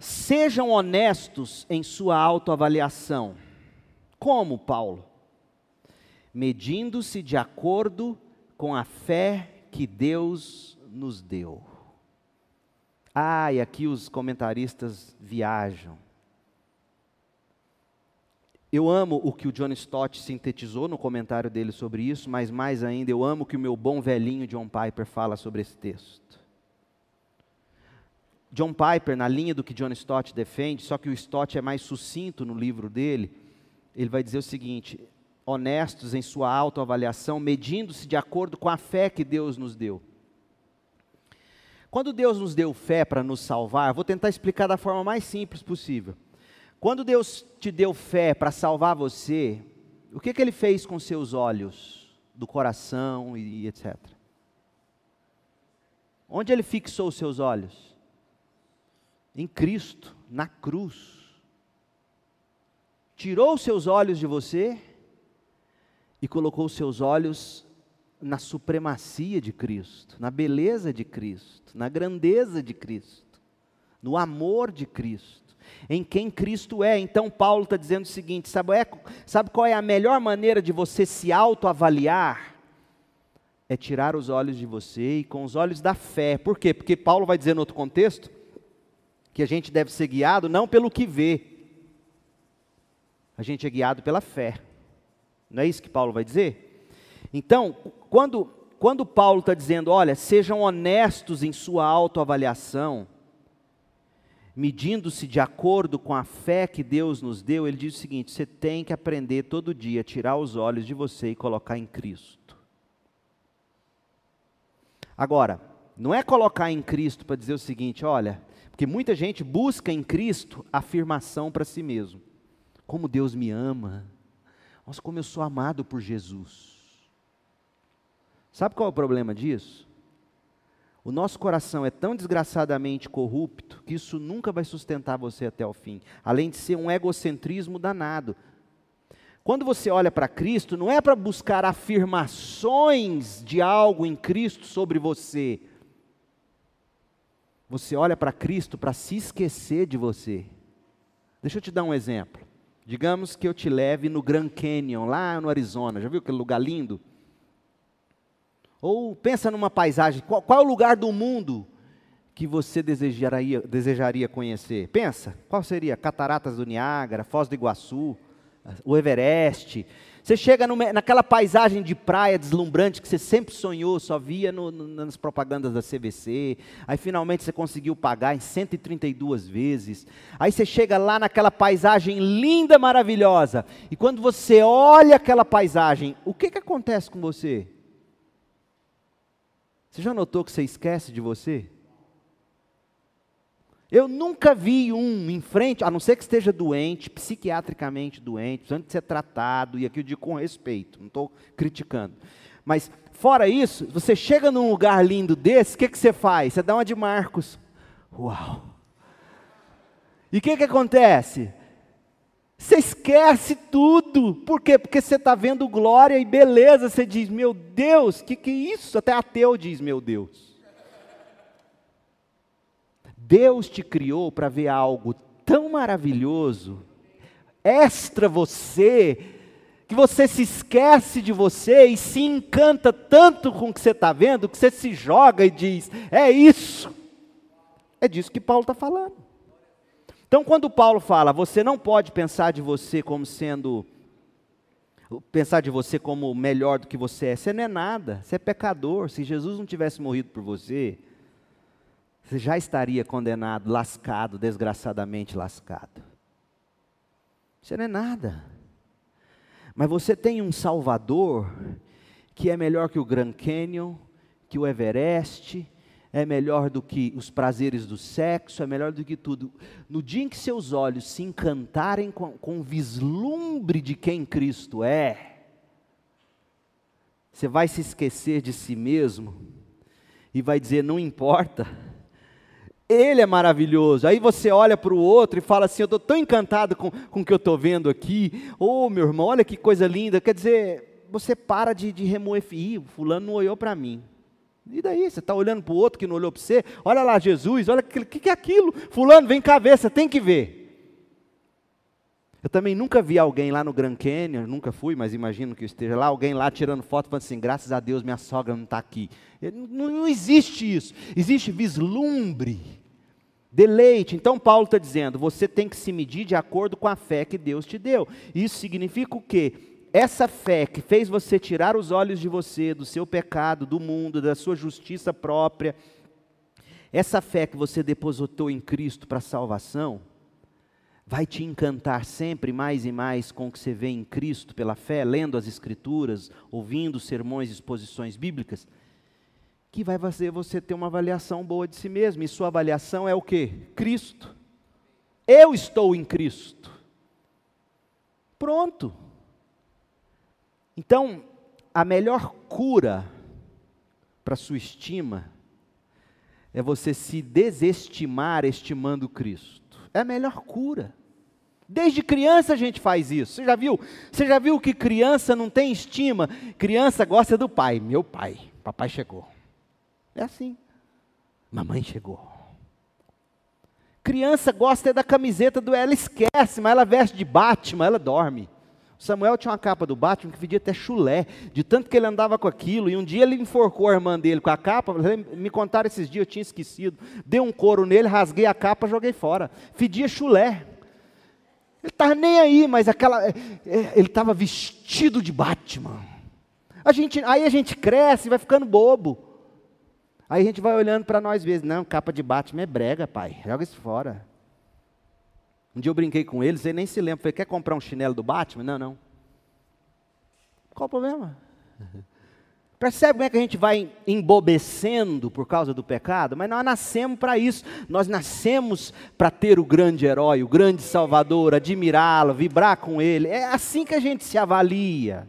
Sejam honestos em sua autoavaliação. Como, Paulo? Medindo-se de acordo com a fé que Deus nos deu. Ah, e aqui os comentaristas viajam. Eu amo o que o John Stott sintetizou no comentário dele sobre isso, mas mais ainda, eu amo o que o meu bom velhinho John Piper fala sobre esse texto. John Piper, na linha do que John Stott defende, só que o Stott é mais sucinto no livro dele, ele vai dizer o seguinte: honestos em sua autoavaliação, medindo-se de acordo com a fé que Deus nos deu. Quando Deus nos deu fé para nos salvar, vou tentar explicar da forma mais simples possível. Quando Deus te deu fé para salvar você, o que, que Ele fez com seus olhos, do coração e, e etc? Onde Ele fixou os seus olhos? Em Cristo, na cruz. Tirou os seus olhos de você e colocou os seus olhos na supremacia de Cristo, na beleza de Cristo, na grandeza de Cristo, no amor de Cristo, em quem Cristo é. Então, Paulo está dizendo o seguinte: sabe, é, sabe qual é a melhor maneira de você se autoavaliar? É tirar os olhos de você e com os olhos da fé. Por quê? Porque Paulo vai dizer no outro contexto que a gente deve ser guiado não pelo que vê, a gente é guiado pela fé. Não é isso que Paulo vai dizer? Então, quando, quando Paulo está dizendo, olha, sejam honestos em sua autoavaliação, medindo-se de acordo com a fé que Deus nos deu, ele diz o seguinte: você tem que aprender todo dia a tirar os olhos de você e colocar em Cristo. Agora, não é colocar em Cristo para dizer o seguinte, olha, porque muita gente busca em Cristo afirmação para si mesmo. Como Deus me ama, nossa, como eu sou amado por Jesus. Sabe qual é o problema disso? O nosso coração é tão desgraçadamente corrupto que isso nunca vai sustentar você até o fim, além de ser um egocentrismo danado. Quando você olha para Cristo, não é para buscar afirmações de algo em Cristo sobre você. Você olha para Cristo para se esquecer de você. Deixa eu te dar um exemplo. Digamos que eu te leve no Grand Canyon, lá no Arizona. Já viu aquele lugar lindo? Ou pensa numa paisagem. Qual, qual é o lugar do mundo que você desejaria, desejaria conhecer? Pensa. Qual seria? Cataratas do Niágara, Foz do Iguaçu, o Everest, você chega no, naquela paisagem de praia deslumbrante que você sempre sonhou, só via no, no, nas propagandas da CVC. Aí finalmente você conseguiu pagar em 132 vezes. Aí você chega lá naquela paisagem linda, maravilhosa. E quando você olha aquela paisagem, o que, que acontece com você? Você já notou que você esquece de você? Eu nunca vi um em frente, a não ser que esteja doente, psiquiatricamente doente, precisando de ser tratado, e aqui eu digo com respeito, não estou criticando. Mas, fora isso, você chega num lugar lindo desse, o que, que você faz? Você dá uma de Marcos. Uau! E o que, que acontece? Você esquece tudo. Por quê? Porque você está vendo glória e beleza. Você diz, meu Deus, o que, que é isso? Até ateu diz, meu Deus. Deus te criou para ver algo tão maravilhoso, extra você, que você se esquece de você e se encanta tanto com o que você está vendo, que você se joga e diz: é isso. É disso que Paulo está falando. Então, quando Paulo fala, você não pode pensar de você como sendo pensar de você como melhor do que você é. Você não é nada, você é pecador. Se Jesus não tivesse morrido por você, você já estaria condenado, lascado, desgraçadamente lascado. Você não é nada. Mas você tem um Salvador que é melhor que o Grand Canyon, que o Everest, é melhor do que os prazeres do sexo, é melhor do que tudo. No dia em que seus olhos se encantarem com, com o vislumbre de quem Cristo é, você vai se esquecer de si mesmo e vai dizer: não importa ele é maravilhoso. Aí você olha para o outro e fala assim: Eu estou tão encantado com, com o que eu estou vendo aqui. Ô oh, meu irmão, olha que coisa linda. Quer dizer, você para de, de remoer. Ih, fulano não olhou para mim. E daí? Você está olhando para o outro que não olhou para você? Olha lá, Jesus, olha o que, que, é aquilo. Fulano, vem cá ver, você tem que ver. Eu também nunca vi alguém lá no Grand Canyon, nunca fui, mas imagino que esteja lá, alguém lá tirando foto falando assim, graças a Deus minha sogra não está aqui. Não, não existe isso. Existe vislumbre Deleite. Então, Paulo está dizendo: você tem que se medir de acordo com a fé que Deus te deu. Isso significa o quê? Essa fé que fez você tirar os olhos de você, do seu pecado, do mundo, da sua justiça própria, essa fé que você depositou em Cristo para salvação, vai te encantar sempre mais e mais com o que você vê em Cristo pela fé, lendo as Escrituras, ouvindo sermões e exposições bíblicas, que vai fazer você ter uma avaliação boa de si mesmo. E sua avaliação é o que? Cristo. Eu estou em Cristo. Pronto. Então, a melhor cura para sua estima é você se desestimar estimando Cristo. É a melhor cura. Desde criança a gente faz isso. Você já viu? Você já viu que criança não tem estima? Criança gosta do pai. Meu pai, papai chegou. É assim. Mamãe chegou. Criança gosta é da camiseta do ela esquece, mas ela veste de Batman, ela dorme. Samuel tinha uma capa do Batman que pedia até chulé, de tanto que ele andava com aquilo, e um dia ele enforcou a irmã dele com a capa, me contaram esses dias, eu tinha esquecido, dei um couro nele, rasguei a capa, joguei fora, fedia chulé. Ele estava nem aí, mas aquela, é, é, ele estava vestido de Batman. A gente, aí a gente cresce, vai ficando bobo. Aí a gente vai olhando para nós vezes, não, capa de Batman é brega, pai, joga isso fora. Um dia eu brinquei com eles, ele nem se lembra. Falei, quer comprar um chinelo do Batman? Não, não. Qual o problema? Percebe como é que a gente vai embobecendo por causa do pecado? Mas nós nascemos para isso. Nós nascemos para ter o grande herói, o grande salvador, admirá-lo, vibrar com ele. É assim que a gente se avalia.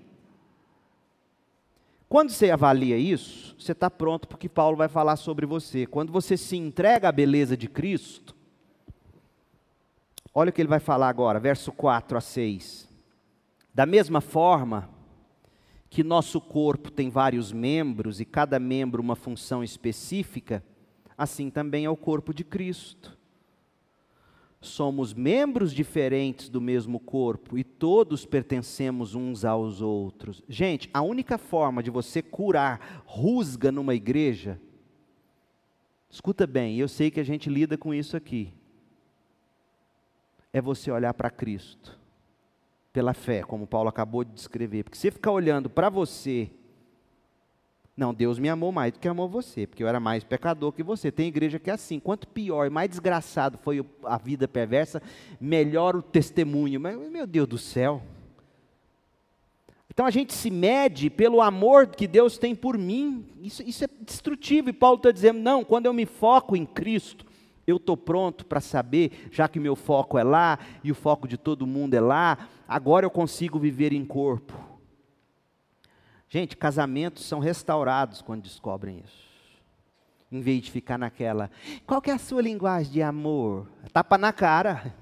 Quando você avalia isso, você está pronto porque Paulo vai falar sobre você. Quando você se entrega à beleza de Cristo, Olha o que ele vai falar agora, verso 4 a 6. Da mesma forma que nosso corpo tem vários membros e cada membro uma função específica, assim também é o corpo de Cristo. Somos membros diferentes do mesmo corpo e todos pertencemos uns aos outros. Gente, a única forma de você curar rusga numa igreja, escuta bem, eu sei que a gente lida com isso aqui é você olhar para Cristo, pela fé, como Paulo acabou de descrever. Porque se ficar olhando para você, não, Deus me amou mais do que amou você, porque eu era mais pecador que você. Tem igreja que é assim: quanto pior e mais desgraçado foi a vida perversa, melhor o testemunho. Mas, meu Deus do céu. Então a gente se mede pelo amor que Deus tem por mim. Isso, isso é destrutivo. E Paulo está dizendo: não, quando eu me foco em Cristo, eu estou pronto para saber, já que meu foco é lá e o foco de todo mundo é lá, agora eu consigo viver em corpo. Gente, casamentos são restaurados quando descobrem isso. Em vez de ficar naquela, qual que é a sua linguagem de amor? Tapa na cara.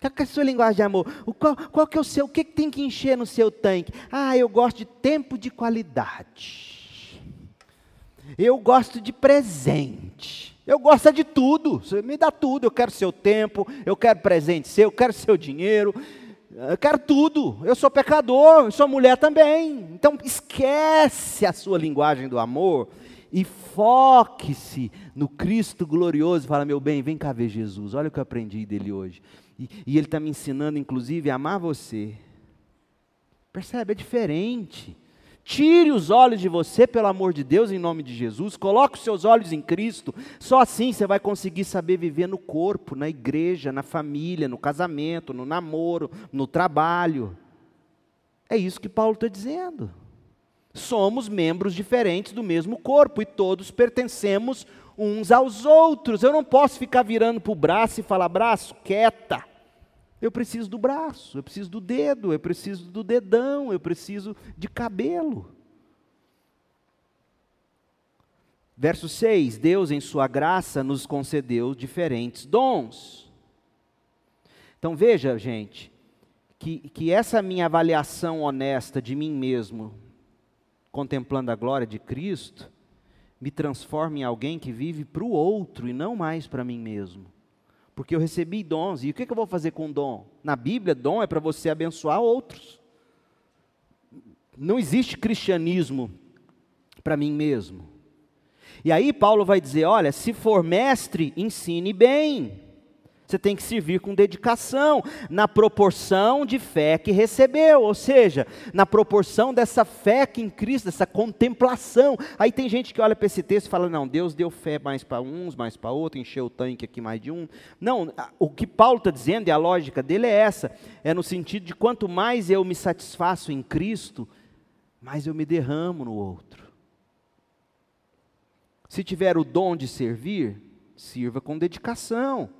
Qual que é a sua linguagem de amor? O qual, qual que é o seu, o que, que tem que encher no seu tanque? Ah, eu gosto de tempo de qualidade. Eu gosto de presente. Eu gosto de tudo, você me dá tudo. Eu quero seu tempo, eu quero presente seu, eu quero seu dinheiro, eu quero tudo. Eu sou pecador, eu sou mulher também. Então esquece a sua linguagem do amor e foque-se no Cristo glorioso. Fala, meu bem, vem cá ver Jesus. Olha o que eu aprendi dele hoje. E, e ele está me ensinando, inclusive, a amar você. Percebe? É diferente. Tire os olhos de você, pelo amor de Deus, em nome de Jesus. Coloque os seus olhos em Cristo. Só assim você vai conseguir saber viver no corpo, na igreja, na família, no casamento, no namoro, no trabalho. É isso que Paulo está dizendo. Somos membros diferentes do mesmo corpo e todos pertencemos uns aos outros. Eu não posso ficar virando para o braço e falar: braço, quieta. Eu preciso do braço, eu preciso do dedo, eu preciso do dedão, eu preciso de cabelo. Verso 6: Deus, em Sua graça, nos concedeu diferentes dons. Então veja, gente, que, que essa minha avaliação honesta de mim mesmo, contemplando a glória de Cristo, me transforma em alguém que vive para o outro e não mais para mim mesmo porque eu recebi dons. E o que, eu vou fazer com dom? Na Bíblia, dom é para você abençoar outros. Não existe cristianismo para mim mesmo. E aí Paulo vai dizer: olha, se for mestre, ensine bem. Você tem que servir com dedicação, na proporção de fé que recebeu, ou seja, na proporção dessa fé que em Cristo, dessa contemplação. Aí tem gente que olha para esse texto e fala: não, Deus deu fé mais para uns, mais para outros, encheu o tanque aqui mais de um. Não, o que Paulo está dizendo, e a lógica dele é essa: é no sentido de quanto mais eu me satisfaço em Cristo, mais eu me derramo no outro. Se tiver o dom de servir, sirva com dedicação.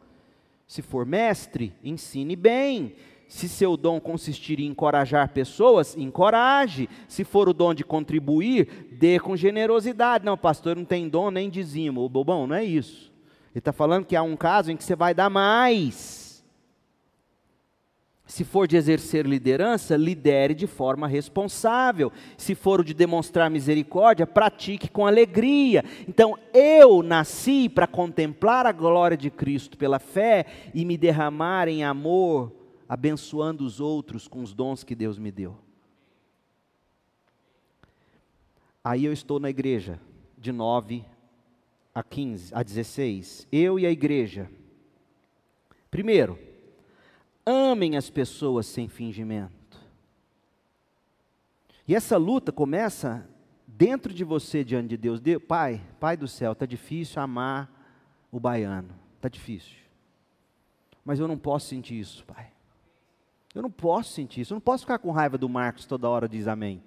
Se for mestre, ensine bem. Se seu dom consistir em encorajar pessoas, encoraje. Se for o dom de contribuir, dê com generosidade. Não, pastor, não tem dom nem dizimo. O bobão, não é isso. Ele está falando que há um caso em que você vai dar mais. Se for de exercer liderança, lidere de forma responsável. Se for de demonstrar misericórdia, pratique com alegria. Então, eu nasci para contemplar a glória de Cristo pela fé e me derramar em amor, abençoando os outros com os dons que Deus me deu. Aí eu estou na igreja, de 9 a 15, a 16. Eu e a igreja. Primeiro, Amem as pessoas sem fingimento. E essa luta começa dentro de você, diante de Deus. De, pai, Pai do céu, está difícil amar o baiano. Está difícil. Mas eu não posso sentir isso, Pai. Eu não posso sentir isso. Eu não posso ficar com raiva do Marcos toda hora diz amém.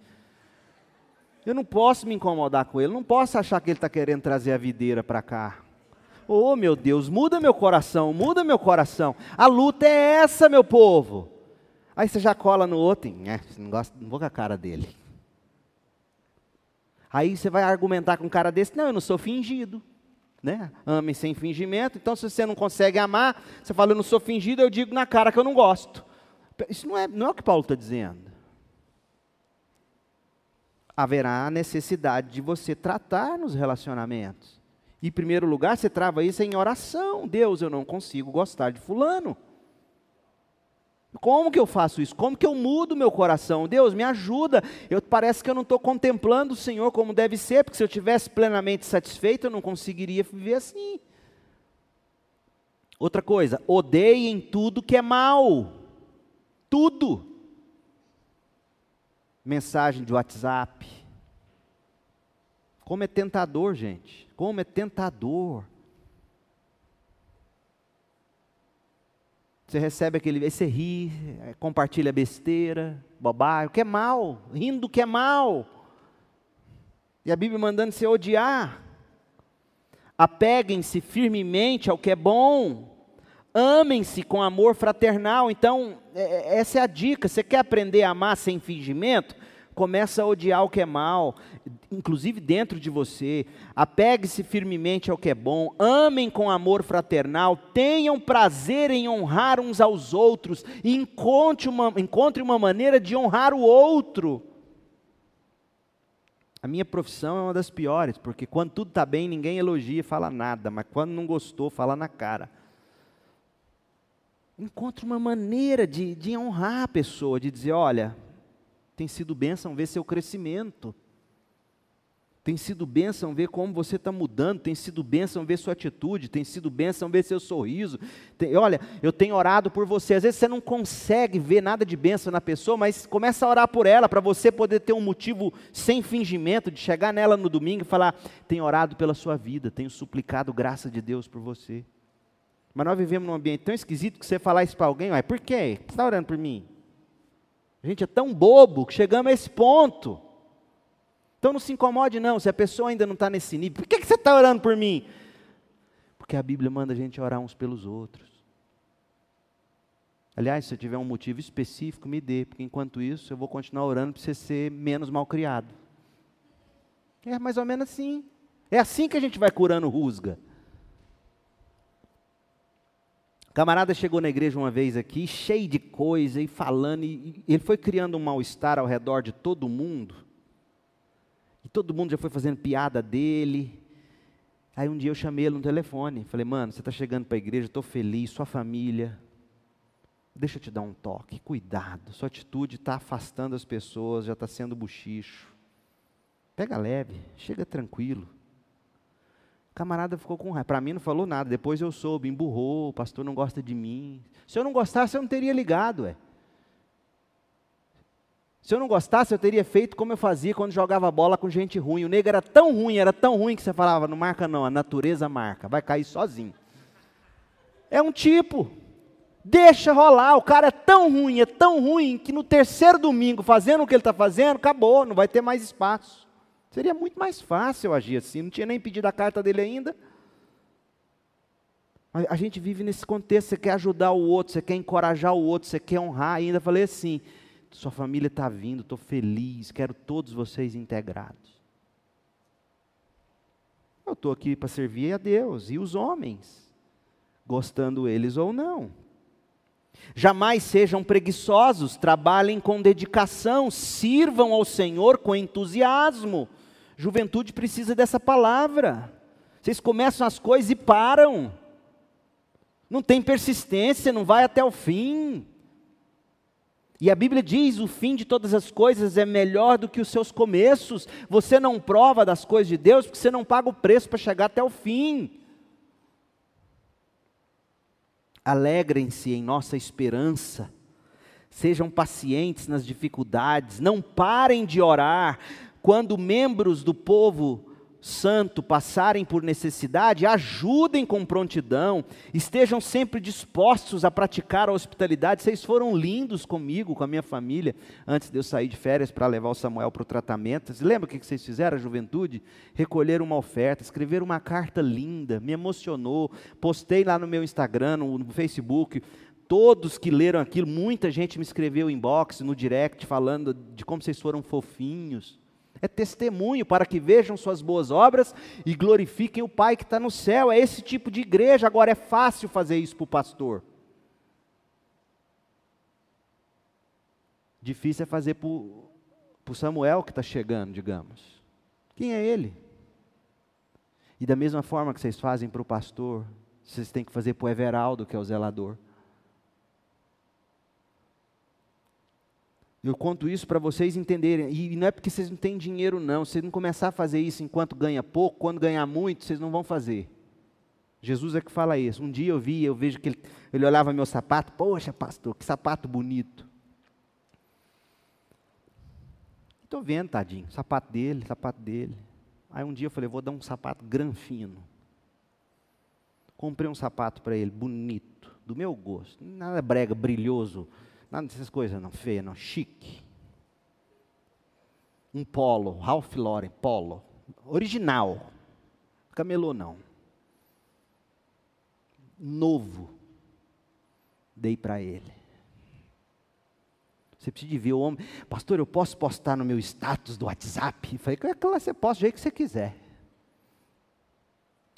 Eu não posso me incomodar com ele. Eu não posso achar que ele está querendo trazer a videira para cá. Oh, meu Deus, muda meu coração, muda meu coração. A luta é essa, meu povo. Aí você já cola no outro, é, não, gosta, não vou com a cara dele. Aí você vai argumentar com um cara desse, não, eu não sou fingido. Né? Ame sem fingimento. Então, se você não consegue amar, você fala, eu não sou fingido, eu digo na cara que eu não gosto. Isso não é, não é o que Paulo está dizendo. Haverá necessidade de você tratar nos relacionamentos. Em primeiro lugar, você trava isso em oração. Deus, eu não consigo gostar de fulano. Como que eu faço isso? Como que eu mudo meu coração? Deus, me ajuda. Eu parece que eu não estou contemplando o Senhor como deve ser, porque se eu tivesse plenamente satisfeito, eu não conseguiria viver assim. Outra coisa, odeiem tudo que é mal. Tudo. Mensagem de WhatsApp. Como é tentador, gente. Como é tentador. Você recebe aquele, você ri, é, compartilha besteira, bobagem, o que é mal, rindo do que é mal. E a Bíblia mandando você odiar. Apeguem-se firmemente ao que é bom. Amem-se com amor fraternal. Então, é, é, essa é a dica. Você quer aprender a amar sem fingimento? Começa a odiar o que é mal, inclusive dentro de você. Apegue-se firmemente ao que é bom, amem com amor fraternal, tenham prazer em honrar uns aos outros encontre uma, encontre uma maneira de honrar o outro. A minha profissão é uma das piores, porque quando tudo está bem, ninguém elogia e fala nada, mas quando não gostou, fala na cara. Encontre uma maneira de, de honrar a pessoa, de dizer: olha, tem sido bênção ver seu crescimento. Tem sido bênção ver como você está mudando, tem sido bênção ver sua atitude, tem sido bênção ver seu sorriso. Tem, olha, eu tenho orado por você. Às vezes você não consegue ver nada de bênção na pessoa, mas começa a orar por ela, para você poder ter um motivo sem fingimento, de chegar nela no domingo e falar: tenho orado pela sua vida, tenho suplicado graça de Deus por você. Mas nós vivemos num ambiente tão esquisito que você falar isso para alguém, ué, por quê? Você está orando por mim? A gente é tão bobo que chegamos a esse ponto. Então não se incomode, não, se a pessoa ainda não está nesse nível. Por que, que você está orando por mim? Porque a Bíblia manda a gente orar uns pelos outros. Aliás, se eu tiver um motivo específico, me dê, porque enquanto isso eu vou continuar orando para você ser menos mal criado. É mais ou menos assim. É assim que a gente vai curando rusga. O camarada chegou na igreja uma vez aqui, cheio de coisa e falando, e ele foi criando um mal-estar ao redor de todo mundo. E todo mundo já foi fazendo piada dele. Aí um dia eu chamei ele no telefone, falei: "Mano, você está chegando para a igreja, estou feliz, sua família. Deixa eu te dar um toque, cuidado. Sua atitude está afastando as pessoas, já está sendo buchicho. Pega leve, chega tranquilo. O camarada ficou com raiva. Para mim não falou nada. Depois eu soube, emburrou, o pastor não gosta de mim. Se eu não gostasse, eu não teria ligado, é. Se eu não gostasse, eu teria feito como eu fazia quando jogava bola com gente ruim. O negro era tão ruim, era tão ruim que você falava, não marca não, a natureza marca, vai cair sozinho. É um tipo. Deixa rolar, o cara é tão ruim, é tão ruim, que no terceiro domingo, fazendo o que ele está fazendo, acabou, não vai ter mais espaço. Seria muito mais fácil agir assim, não tinha nem pedido a carta dele ainda. A gente vive nesse contexto, você quer ajudar o outro, você quer encorajar o outro, você quer honrar. ainda falei assim: sua família está vindo, estou feliz, quero todos vocês integrados. Eu estou aqui para servir a Deus e os homens, gostando eles ou não. Jamais sejam preguiçosos, trabalhem com dedicação, sirvam ao Senhor com entusiasmo. Juventude precisa dessa palavra. Vocês começam as coisas e param. Não tem persistência, não vai até o fim. E a Bíblia diz: o fim de todas as coisas é melhor do que os seus começos. Você não prova das coisas de Deus porque você não paga o preço para chegar até o fim. Alegrem-se em nossa esperança, sejam pacientes nas dificuldades, não parem de orar. Quando membros do povo santo passarem por necessidade, ajudem com prontidão, estejam sempre dispostos a praticar a hospitalidade. Vocês foram lindos comigo, com a minha família, antes de eu sair de férias para levar o Samuel para o tratamento. Lembra o que vocês fizeram, a juventude? Recolher uma oferta, escrever uma carta linda, me emocionou. Postei lá no meu Instagram, no Facebook. Todos que leram aquilo, muita gente me escreveu inbox, no direct, falando de como vocês foram fofinhos é testemunho para que vejam suas boas obras e glorifiquem o Pai que está no céu. É esse tipo de igreja. Agora é fácil fazer isso para o pastor. Difícil é fazer para o Samuel que está chegando, digamos. Quem é ele? E da mesma forma que vocês fazem para o pastor, vocês têm que fazer para o Everaldo, que é o zelador. Eu conto isso para vocês entenderem. E não é porque vocês não têm dinheiro, não. Se vocês não começar a fazer isso enquanto ganha pouco, quando ganhar muito, vocês não vão fazer. Jesus é que fala isso. Um dia eu vi, eu vejo que ele, ele olhava meu sapato. Poxa, pastor, que sapato bonito. Estou vendo, tadinho, sapato dele, sapato dele. Aí um dia eu falei, vou dar um sapato granfino. Comprei um sapato para ele, bonito, do meu gosto. Nada brega, brilhoso Nada dessas coisas não, feia não, chique. Um polo, Ralph Lauren, polo. Original. Camelô não. Novo. Dei para ele. Você precisa de ver o homem. Pastor, eu posso postar no meu status do WhatsApp? Eu falei, claro, você posta do jeito que você quiser.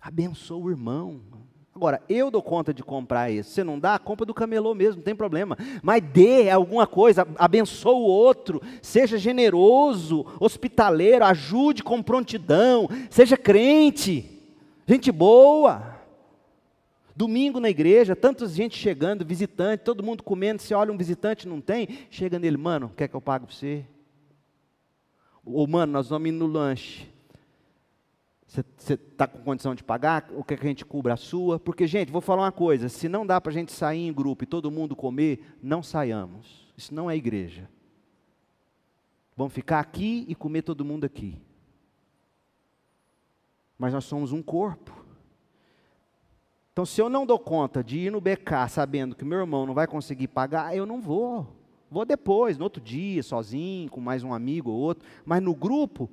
Abençoa o irmão. Agora, eu dou conta de comprar esse. Você não dá? Compra do camelô mesmo, não tem problema. Mas dê alguma coisa, abençoe o outro, seja generoso, hospitaleiro, ajude com prontidão, seja crente, gente boa. Domingo na igreja, tanta gente chegando, visitante, todo mundo comendo, você olha um visitante, não tem, chega nele, mano, quer que eu pague para você? Ou, mano, nós vamos ir no lanche. Você está com condição de pagar? O que, é que a gente cubra? A sua? Porque, gente, vou falar uma coisa: se não dá para a gente sair em grupo e todo mundo comer, não saiamos. Isso não é igreja. Vamos ficar aqui e comer todo mundo aqui. Mas nós somos um corpo. Então, se eu não dou conta de ir no BK sabendo que meu irmão não vai conseguir pagar, eu não vou. Vou depois, no outro dia, sozinho, com mais um amigo ou outro. Mas no grupo,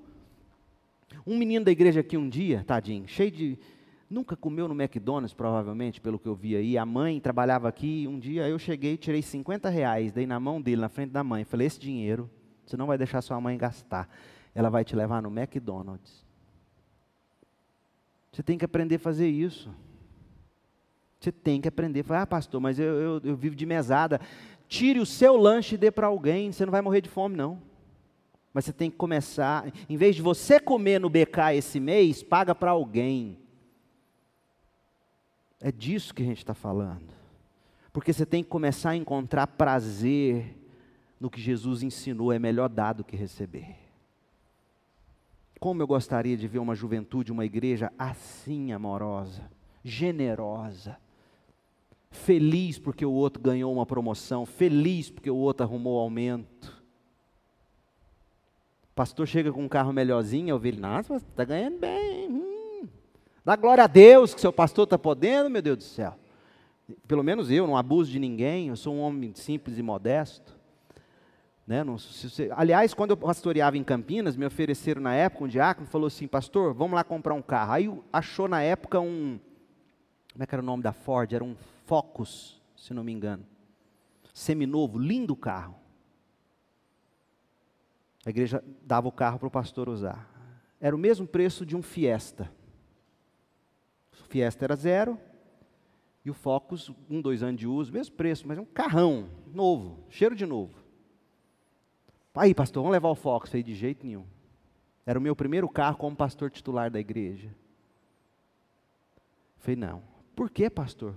um menino da igreja aqui um dia, tadinho, cheio de. Nunca comeu no McDonald's, provavelmente, pelo que eu vi aí. A mãe trabalhava aqui. Um dia eu cheguei, tirei 50 reais, dei na mão dele, na frente da mãe. Falei: esse dinheiro, você não vai deixar sua mãe gastar. Ela vai te levar no McDonald's. Você tem que aprender a fazer isso. Você tem que aprender. Falar, ah, pastor, mas eu, eu, eu vivo de mesada. Tire o seu lanche e dê para alguém. Você não vai morrer de fome, não. Mas você tem que começar, em vez de você comer no BK esse mês, paga para alguém. É disso que a gente está falando. Porque você tem que começar a encontrar prazer no que Jesus ensinou, é melhor dar do que receber. Como eu gostaria de ver uma juventude, uma igreja assim amorosa, generosa, feliz porque o outro ganhou uma promoção, feliz porque o outro arrumou aumento. Pastor chega com um carro melhorzinho, eu vejo, nossa, você está ganhando bem. Hum. Dá glória a Deus que seu pastor está podendo, meu Deus do céu. Pelo menos eu, não abuso de ninguém, eu sou um homem simples e modesto. Né? Não, você, aliás, quando eu pastoreava em Campinas, me ofereceram na época, um diácono falou assim, pastor, vamos lá comprar um carro. Aí achou na época um, como é que era o nome da Ford? Era um Focus, se não me engano. Seminovo, lindo carro. A igreja dava o carro para o pastor usar. Era o mesmo preço de um Fiesta. O Fiesta era zero, e o Focus, um, dois anos de uso, mesmo preço, mas é um carrão, novo, cheiro de novo. Aí, pastor, vamos levar o Fox. Falei, de jeito nenhum. Era o meu primeiro carro como pastor titular da igreja. Falei, não. Por que, pastor?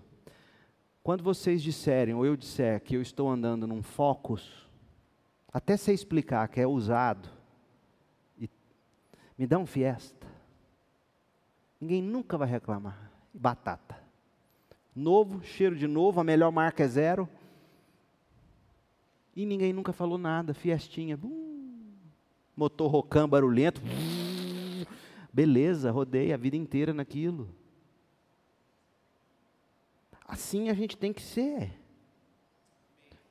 Quando vocês disserem, ou eu disser, que eu estou andando num Focus, até você explicar que é usado, e me dá um Fiesta. Ninguém nunca vai reclamar. Batata. Novo, cheiro de novo, a melhor marca é zero. E ninguém nunca falou nada, fiestinha. motor rocão barulhento. beleza, rodei a vida inteira naquilo. Assim a gente tem que ser.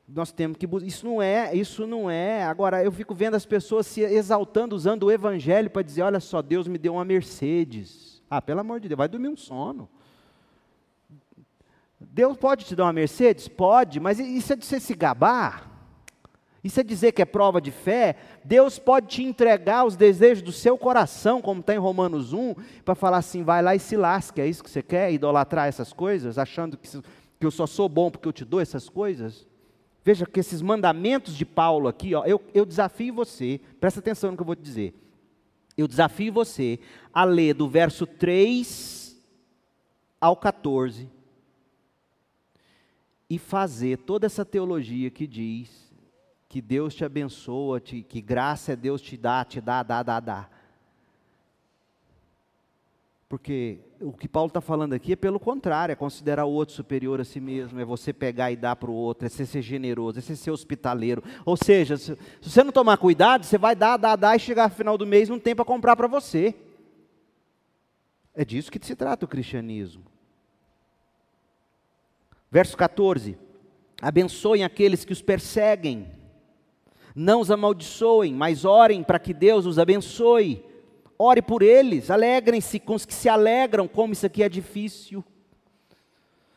Nós temos que isso não é, isso não é. Agora eu fico vendo as pessoas se exaltando usando o evangelho para dizer, olha só, Deus me deu uma Mercedes. Ah, pelo amor de Deus, vai dormir um sono. Deus pode te dar uma Mercedes? Pode, mas isso é de você se gabar? Isso é dizer que é prova de fé. Deus pode te entregar os desejos do seu coração, como está em Romanos 1, para falar assim: vai lá e se lasque. É isso que você quer? Idolatrar essas coisas, achando que, que eu só sou bom porque eu te dou essas coisas? Veja que esses mandamentos de Paulo aqui, ó, eu, eu desafio você, presta atenção no que eu vou te dizer. Eu desafio você a ler do verso 3 ao 14 e fazer toda essa teologia que diz que Deus te abençoa, te, que graça é Deus te dá, te dá, dá, dá, dá. Porque o que Paulo está falando aqui é pelo contrário, é considerar o outro superior a si mesmo, é você pegar e dar para o outro, é ser, ser generoso, é ser, ser hospitaleiro. Ou seja, se, se, você não tomar cuidado, você vai dar, dar, dar e chegar no final do mês não tem para comprar para você. É disso que se trata o cristianismo. Verso 14: Abençoem aqueles que os perseguem não os amaldiçoem, mas orem para que Deus os abençoe. Ore por eles, alegrem-se com os que se alegram, como isso aqui é difícil.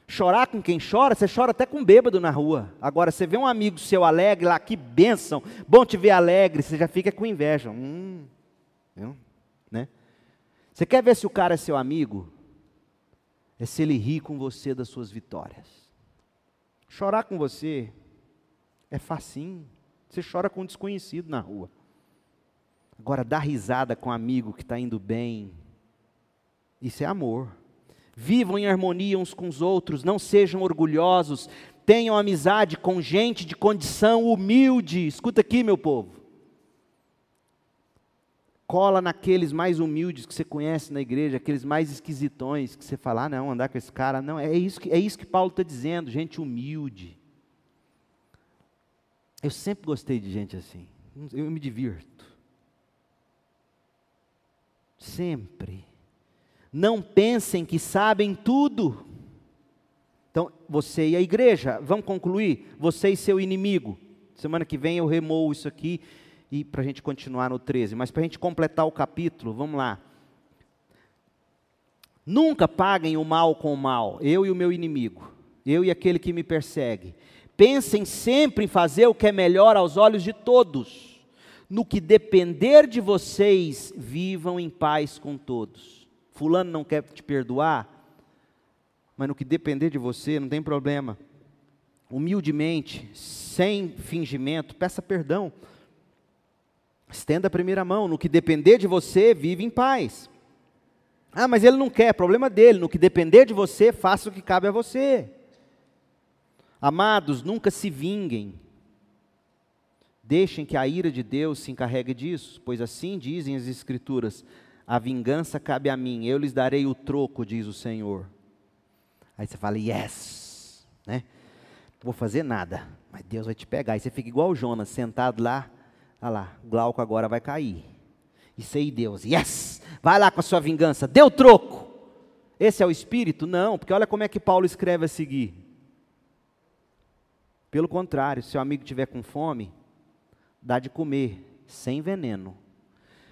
Chorar com quem chora, você chora até com bêbado na rua. Agora, você vê um amigo seu alegre lá, que bênção, bom te ver alegre, você já fica com inveja. Hum, viu? Né? Você quer ver se o cara é seu amigo? É se ele ri com você das suas vitórias. Chorar com você é facinho. Você chora com um desconhecido na rua. Agora, dar risada com um amigo que está indo bem, isso é amor. Vivam em harmonia uns com os outros, não sejam orgulhosos, tenham amizade com gente de condição humilde. Escuta aqui, meu povo. Cola naqueles mais humildes que você conhece na igreja, aqueles mais esquisitões que você fala, ah, não, andar com esse cara. Não, é isso que, é isso que Paulo está dizendo, gente humilde. Eu sempre gostei de gente assim. Eu me divirto. Sempre. Não pensem que sabem tudo. Então, você e a igreja, vamos concluir? Você e seu inimigo. Semana que vem eu remoo isso aqui e para a gente continuar no 13. Mas para a gente completar o capítulo, vamos lá. Nunca paguem o mal com o mal, eu e o meu inimigo, eu e aquele que me persegue. Pensem sempre em fazer o que é melhor aos olhos de todos. No que depender de vocês, vivam em paz com todos. Fulano não quer te perdoar, mas no que depender de você, não tem problema. Humildemente, sem fingimento, peça perdão. Estenda a primeira mão. No que depender de você, vive em paz. Ah, mas ele não quer, problema dele. No que depender de você, faça o que cabe a você. Amados, nunca se vinguem. Deixem que a ira de Deus se encarregue disso, pois assim dizem as Escrituras: a vingança cabe a mim, eu lhes darei o troco, diz o Senhor. Aí você fala, yes, né? Não vou fazer nada, mas Deus vai te pegar. Aí você fica igual o Jonas, sentado lá, olha lá, Glauco agora vai cair. E sei Deus, yes, vai lá com a sua vingança, deu troco. Esse é o espírito? Não, porque olha como é que Paulo escreve a seguir. Pelo contrário, se o amigo tiver com fome, dá de comer, sem veneno.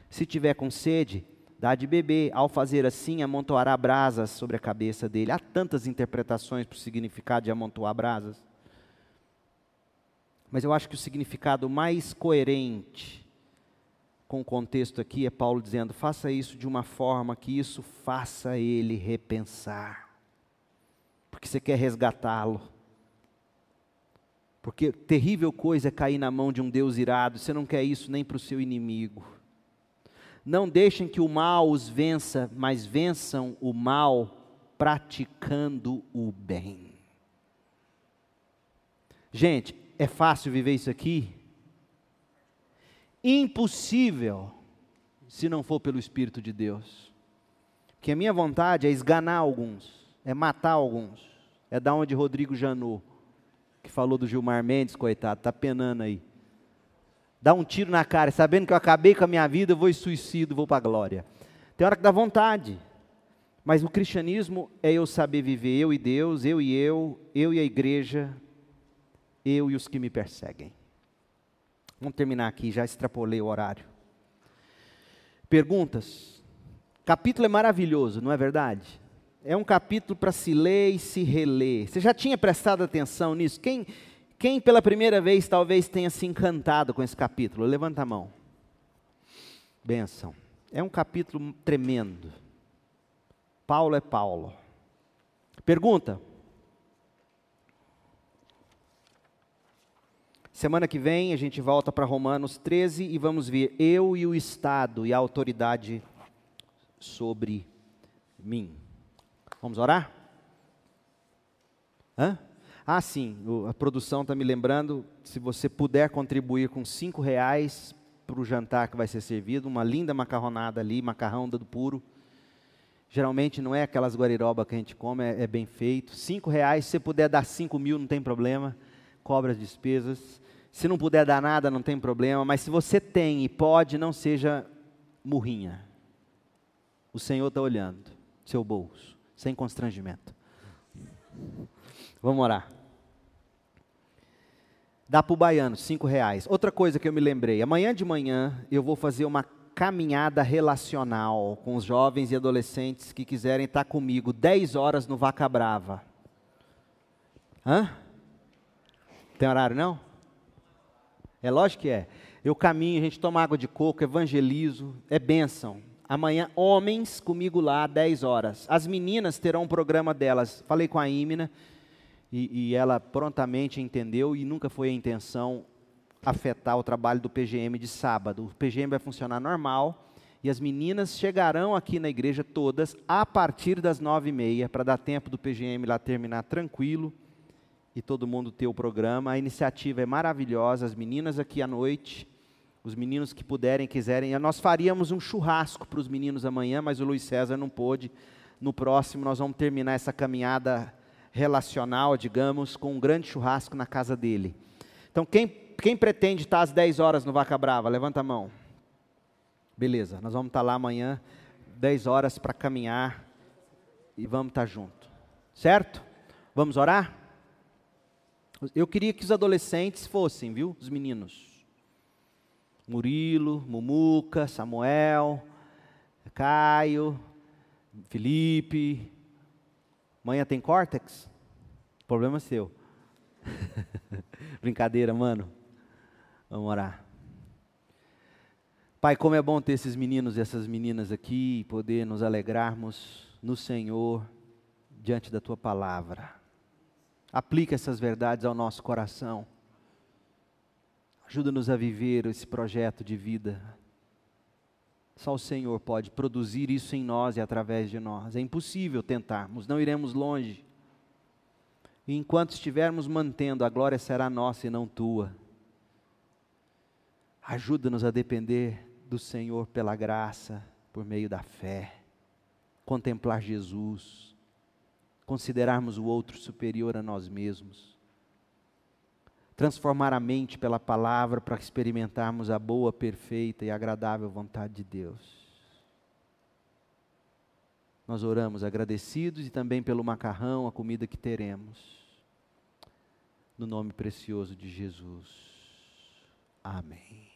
Se tiver com sede, dá de beber. Ao fazer assim, amontoará brasas sobre a cabeça dele. Há tantas interpretações para o significado de amontoar brasas. Mas eu acho que o significado mais coerente com o contexto aqui é Paulo dizendo: faça isso de uma forma que isso faça ele repensar. Porque você quer resgatá-lo. Porque terrível coisa é cair na mão de um Deus irado, você não quer isso nem para o seu inimigo. Não deixem que o mal os vença, mas vençam o mal praticando o bem. Gente, é fácil viver isso aqui? Impossível, se não for pelo Espírito de Deus. Porque a minha vontade é esganar alguns, é matar alguns, é dar onde Rodrigo Janot que falou do Gilmar Mendes, coitado, está penando aí. Dá um tiro na cara, sabendo que eu acabei com a minha vida, eu vou em suicídio, vou para a glória. Tem hora que dá vontade. Mas o cristianismo é eu saber viver, eu e Deus, eu e eu, eu e a igreja, eu e os que me perseguem. Vamos terminar aqui, já extrapolei o horário. Perguntas? Capítulo é maravilhoso, não é verdade? É um capítulo para se ler e se reler. Você já tinha prestado atenção nisso? Quem, quem pela primeira vez talvez tenha se encantado com esse capítulo? Levanta a mão. Benção. É um capítulo tremendo. Paulo é Paulo. Pergunta. Semana que vem a gente volta para Romanos 13 e vamos ver eu e o Estado e a autoridade sobre mim. Vamos orar? Hã? Ah, sim, a produção está me lembrando, se você puder contribuir com cinco reais para o jantar que vai ser servido, uma linda macarronada ali, macarrão do puro. Geralmente não é aquelas guariroba que a gente come, é, é bem feito. Cinco reais, se puder dar cinco mil, não tem problema, cobra as despesas. Se não puder dar nada, não tem problema, mas se você tem e pode, não seja murrinha. O Senhor está olhando, seu bolso sem constrangimento. Vamos orar. Dá para o baiano, cinco reais. Outra coisa que eu me lembrei, amanhã de manhã eu vou fazer uma caminhada relacional com os jovens e adolescentes que quiserem estar comigo 10 horas no Vaca Brava. Hã? Tem horário não? É lógico que é. Eu caminho, a gente toma água de coco, evangelizo, é bênção. Amanhã, homens comigo lá, 10 horas. As meninas terão um programa delas. Falei com a Ímina e, e ela prontamente entendeu e nunca foi a intenção afetar o trabalho do PGM de sábado. O PGM vai funcionar normal e as meninas chegarão aqui na igreja todas a partir das nove e meia para dar tempo do PGM lá terminar tranquilo e todo mundo ter o programa. A iniciativa é maravilhosa, as meninas aqui à noite os meninos que puderem, quiserem. Nós faríamos um churrasco para os meninos amanhã, mas o Luiz César não pôde. No próximo, nós vamos terminar essa caminhada relacional, digamos, com um grande churrasco na casa dele. Então, quem, quem pretende estar às 10 horas no Vaca Brava? Levanta a mão. Beleza, nós vamos estar lá amanhã, 10 horas para caminhar e vamos estar junto. Certo? Vamos orar? Eu queria que os adolescentes fossem, viu? Os meninos. Murilo, Mumuca, Samuel, Caio, Felipe. Manhã tem córtex? Problema seu. Brincadeira, mano. Vamos orar. Pai, como é bom ter esses meninos e essas meninas aqui e poder nos alegrarmos no Senhor diante da tua palavra. Aplica essas verdades ao nosso coração. Ajuda-nos a viver esse projeto de vida. Só o Senhor pode produzir isso em nós e através de nós. É impossível tentarmos, não iremos longe. E enquanto estivermos mantendo, a glória será nossa e não tua. Ajuda-nos a depender do Senhor pela graça, por meio da fé. Contemplar Jesus, considerarmos o outro superior a nós mesmos. Transformar a mente pela palavra para experimentarmos a boa, perfeita e agradável vontade de Deus. Nós oramos agradecidos e também pelo macarrão, a comida que teremos. No nome precioso de Jesus. Amém.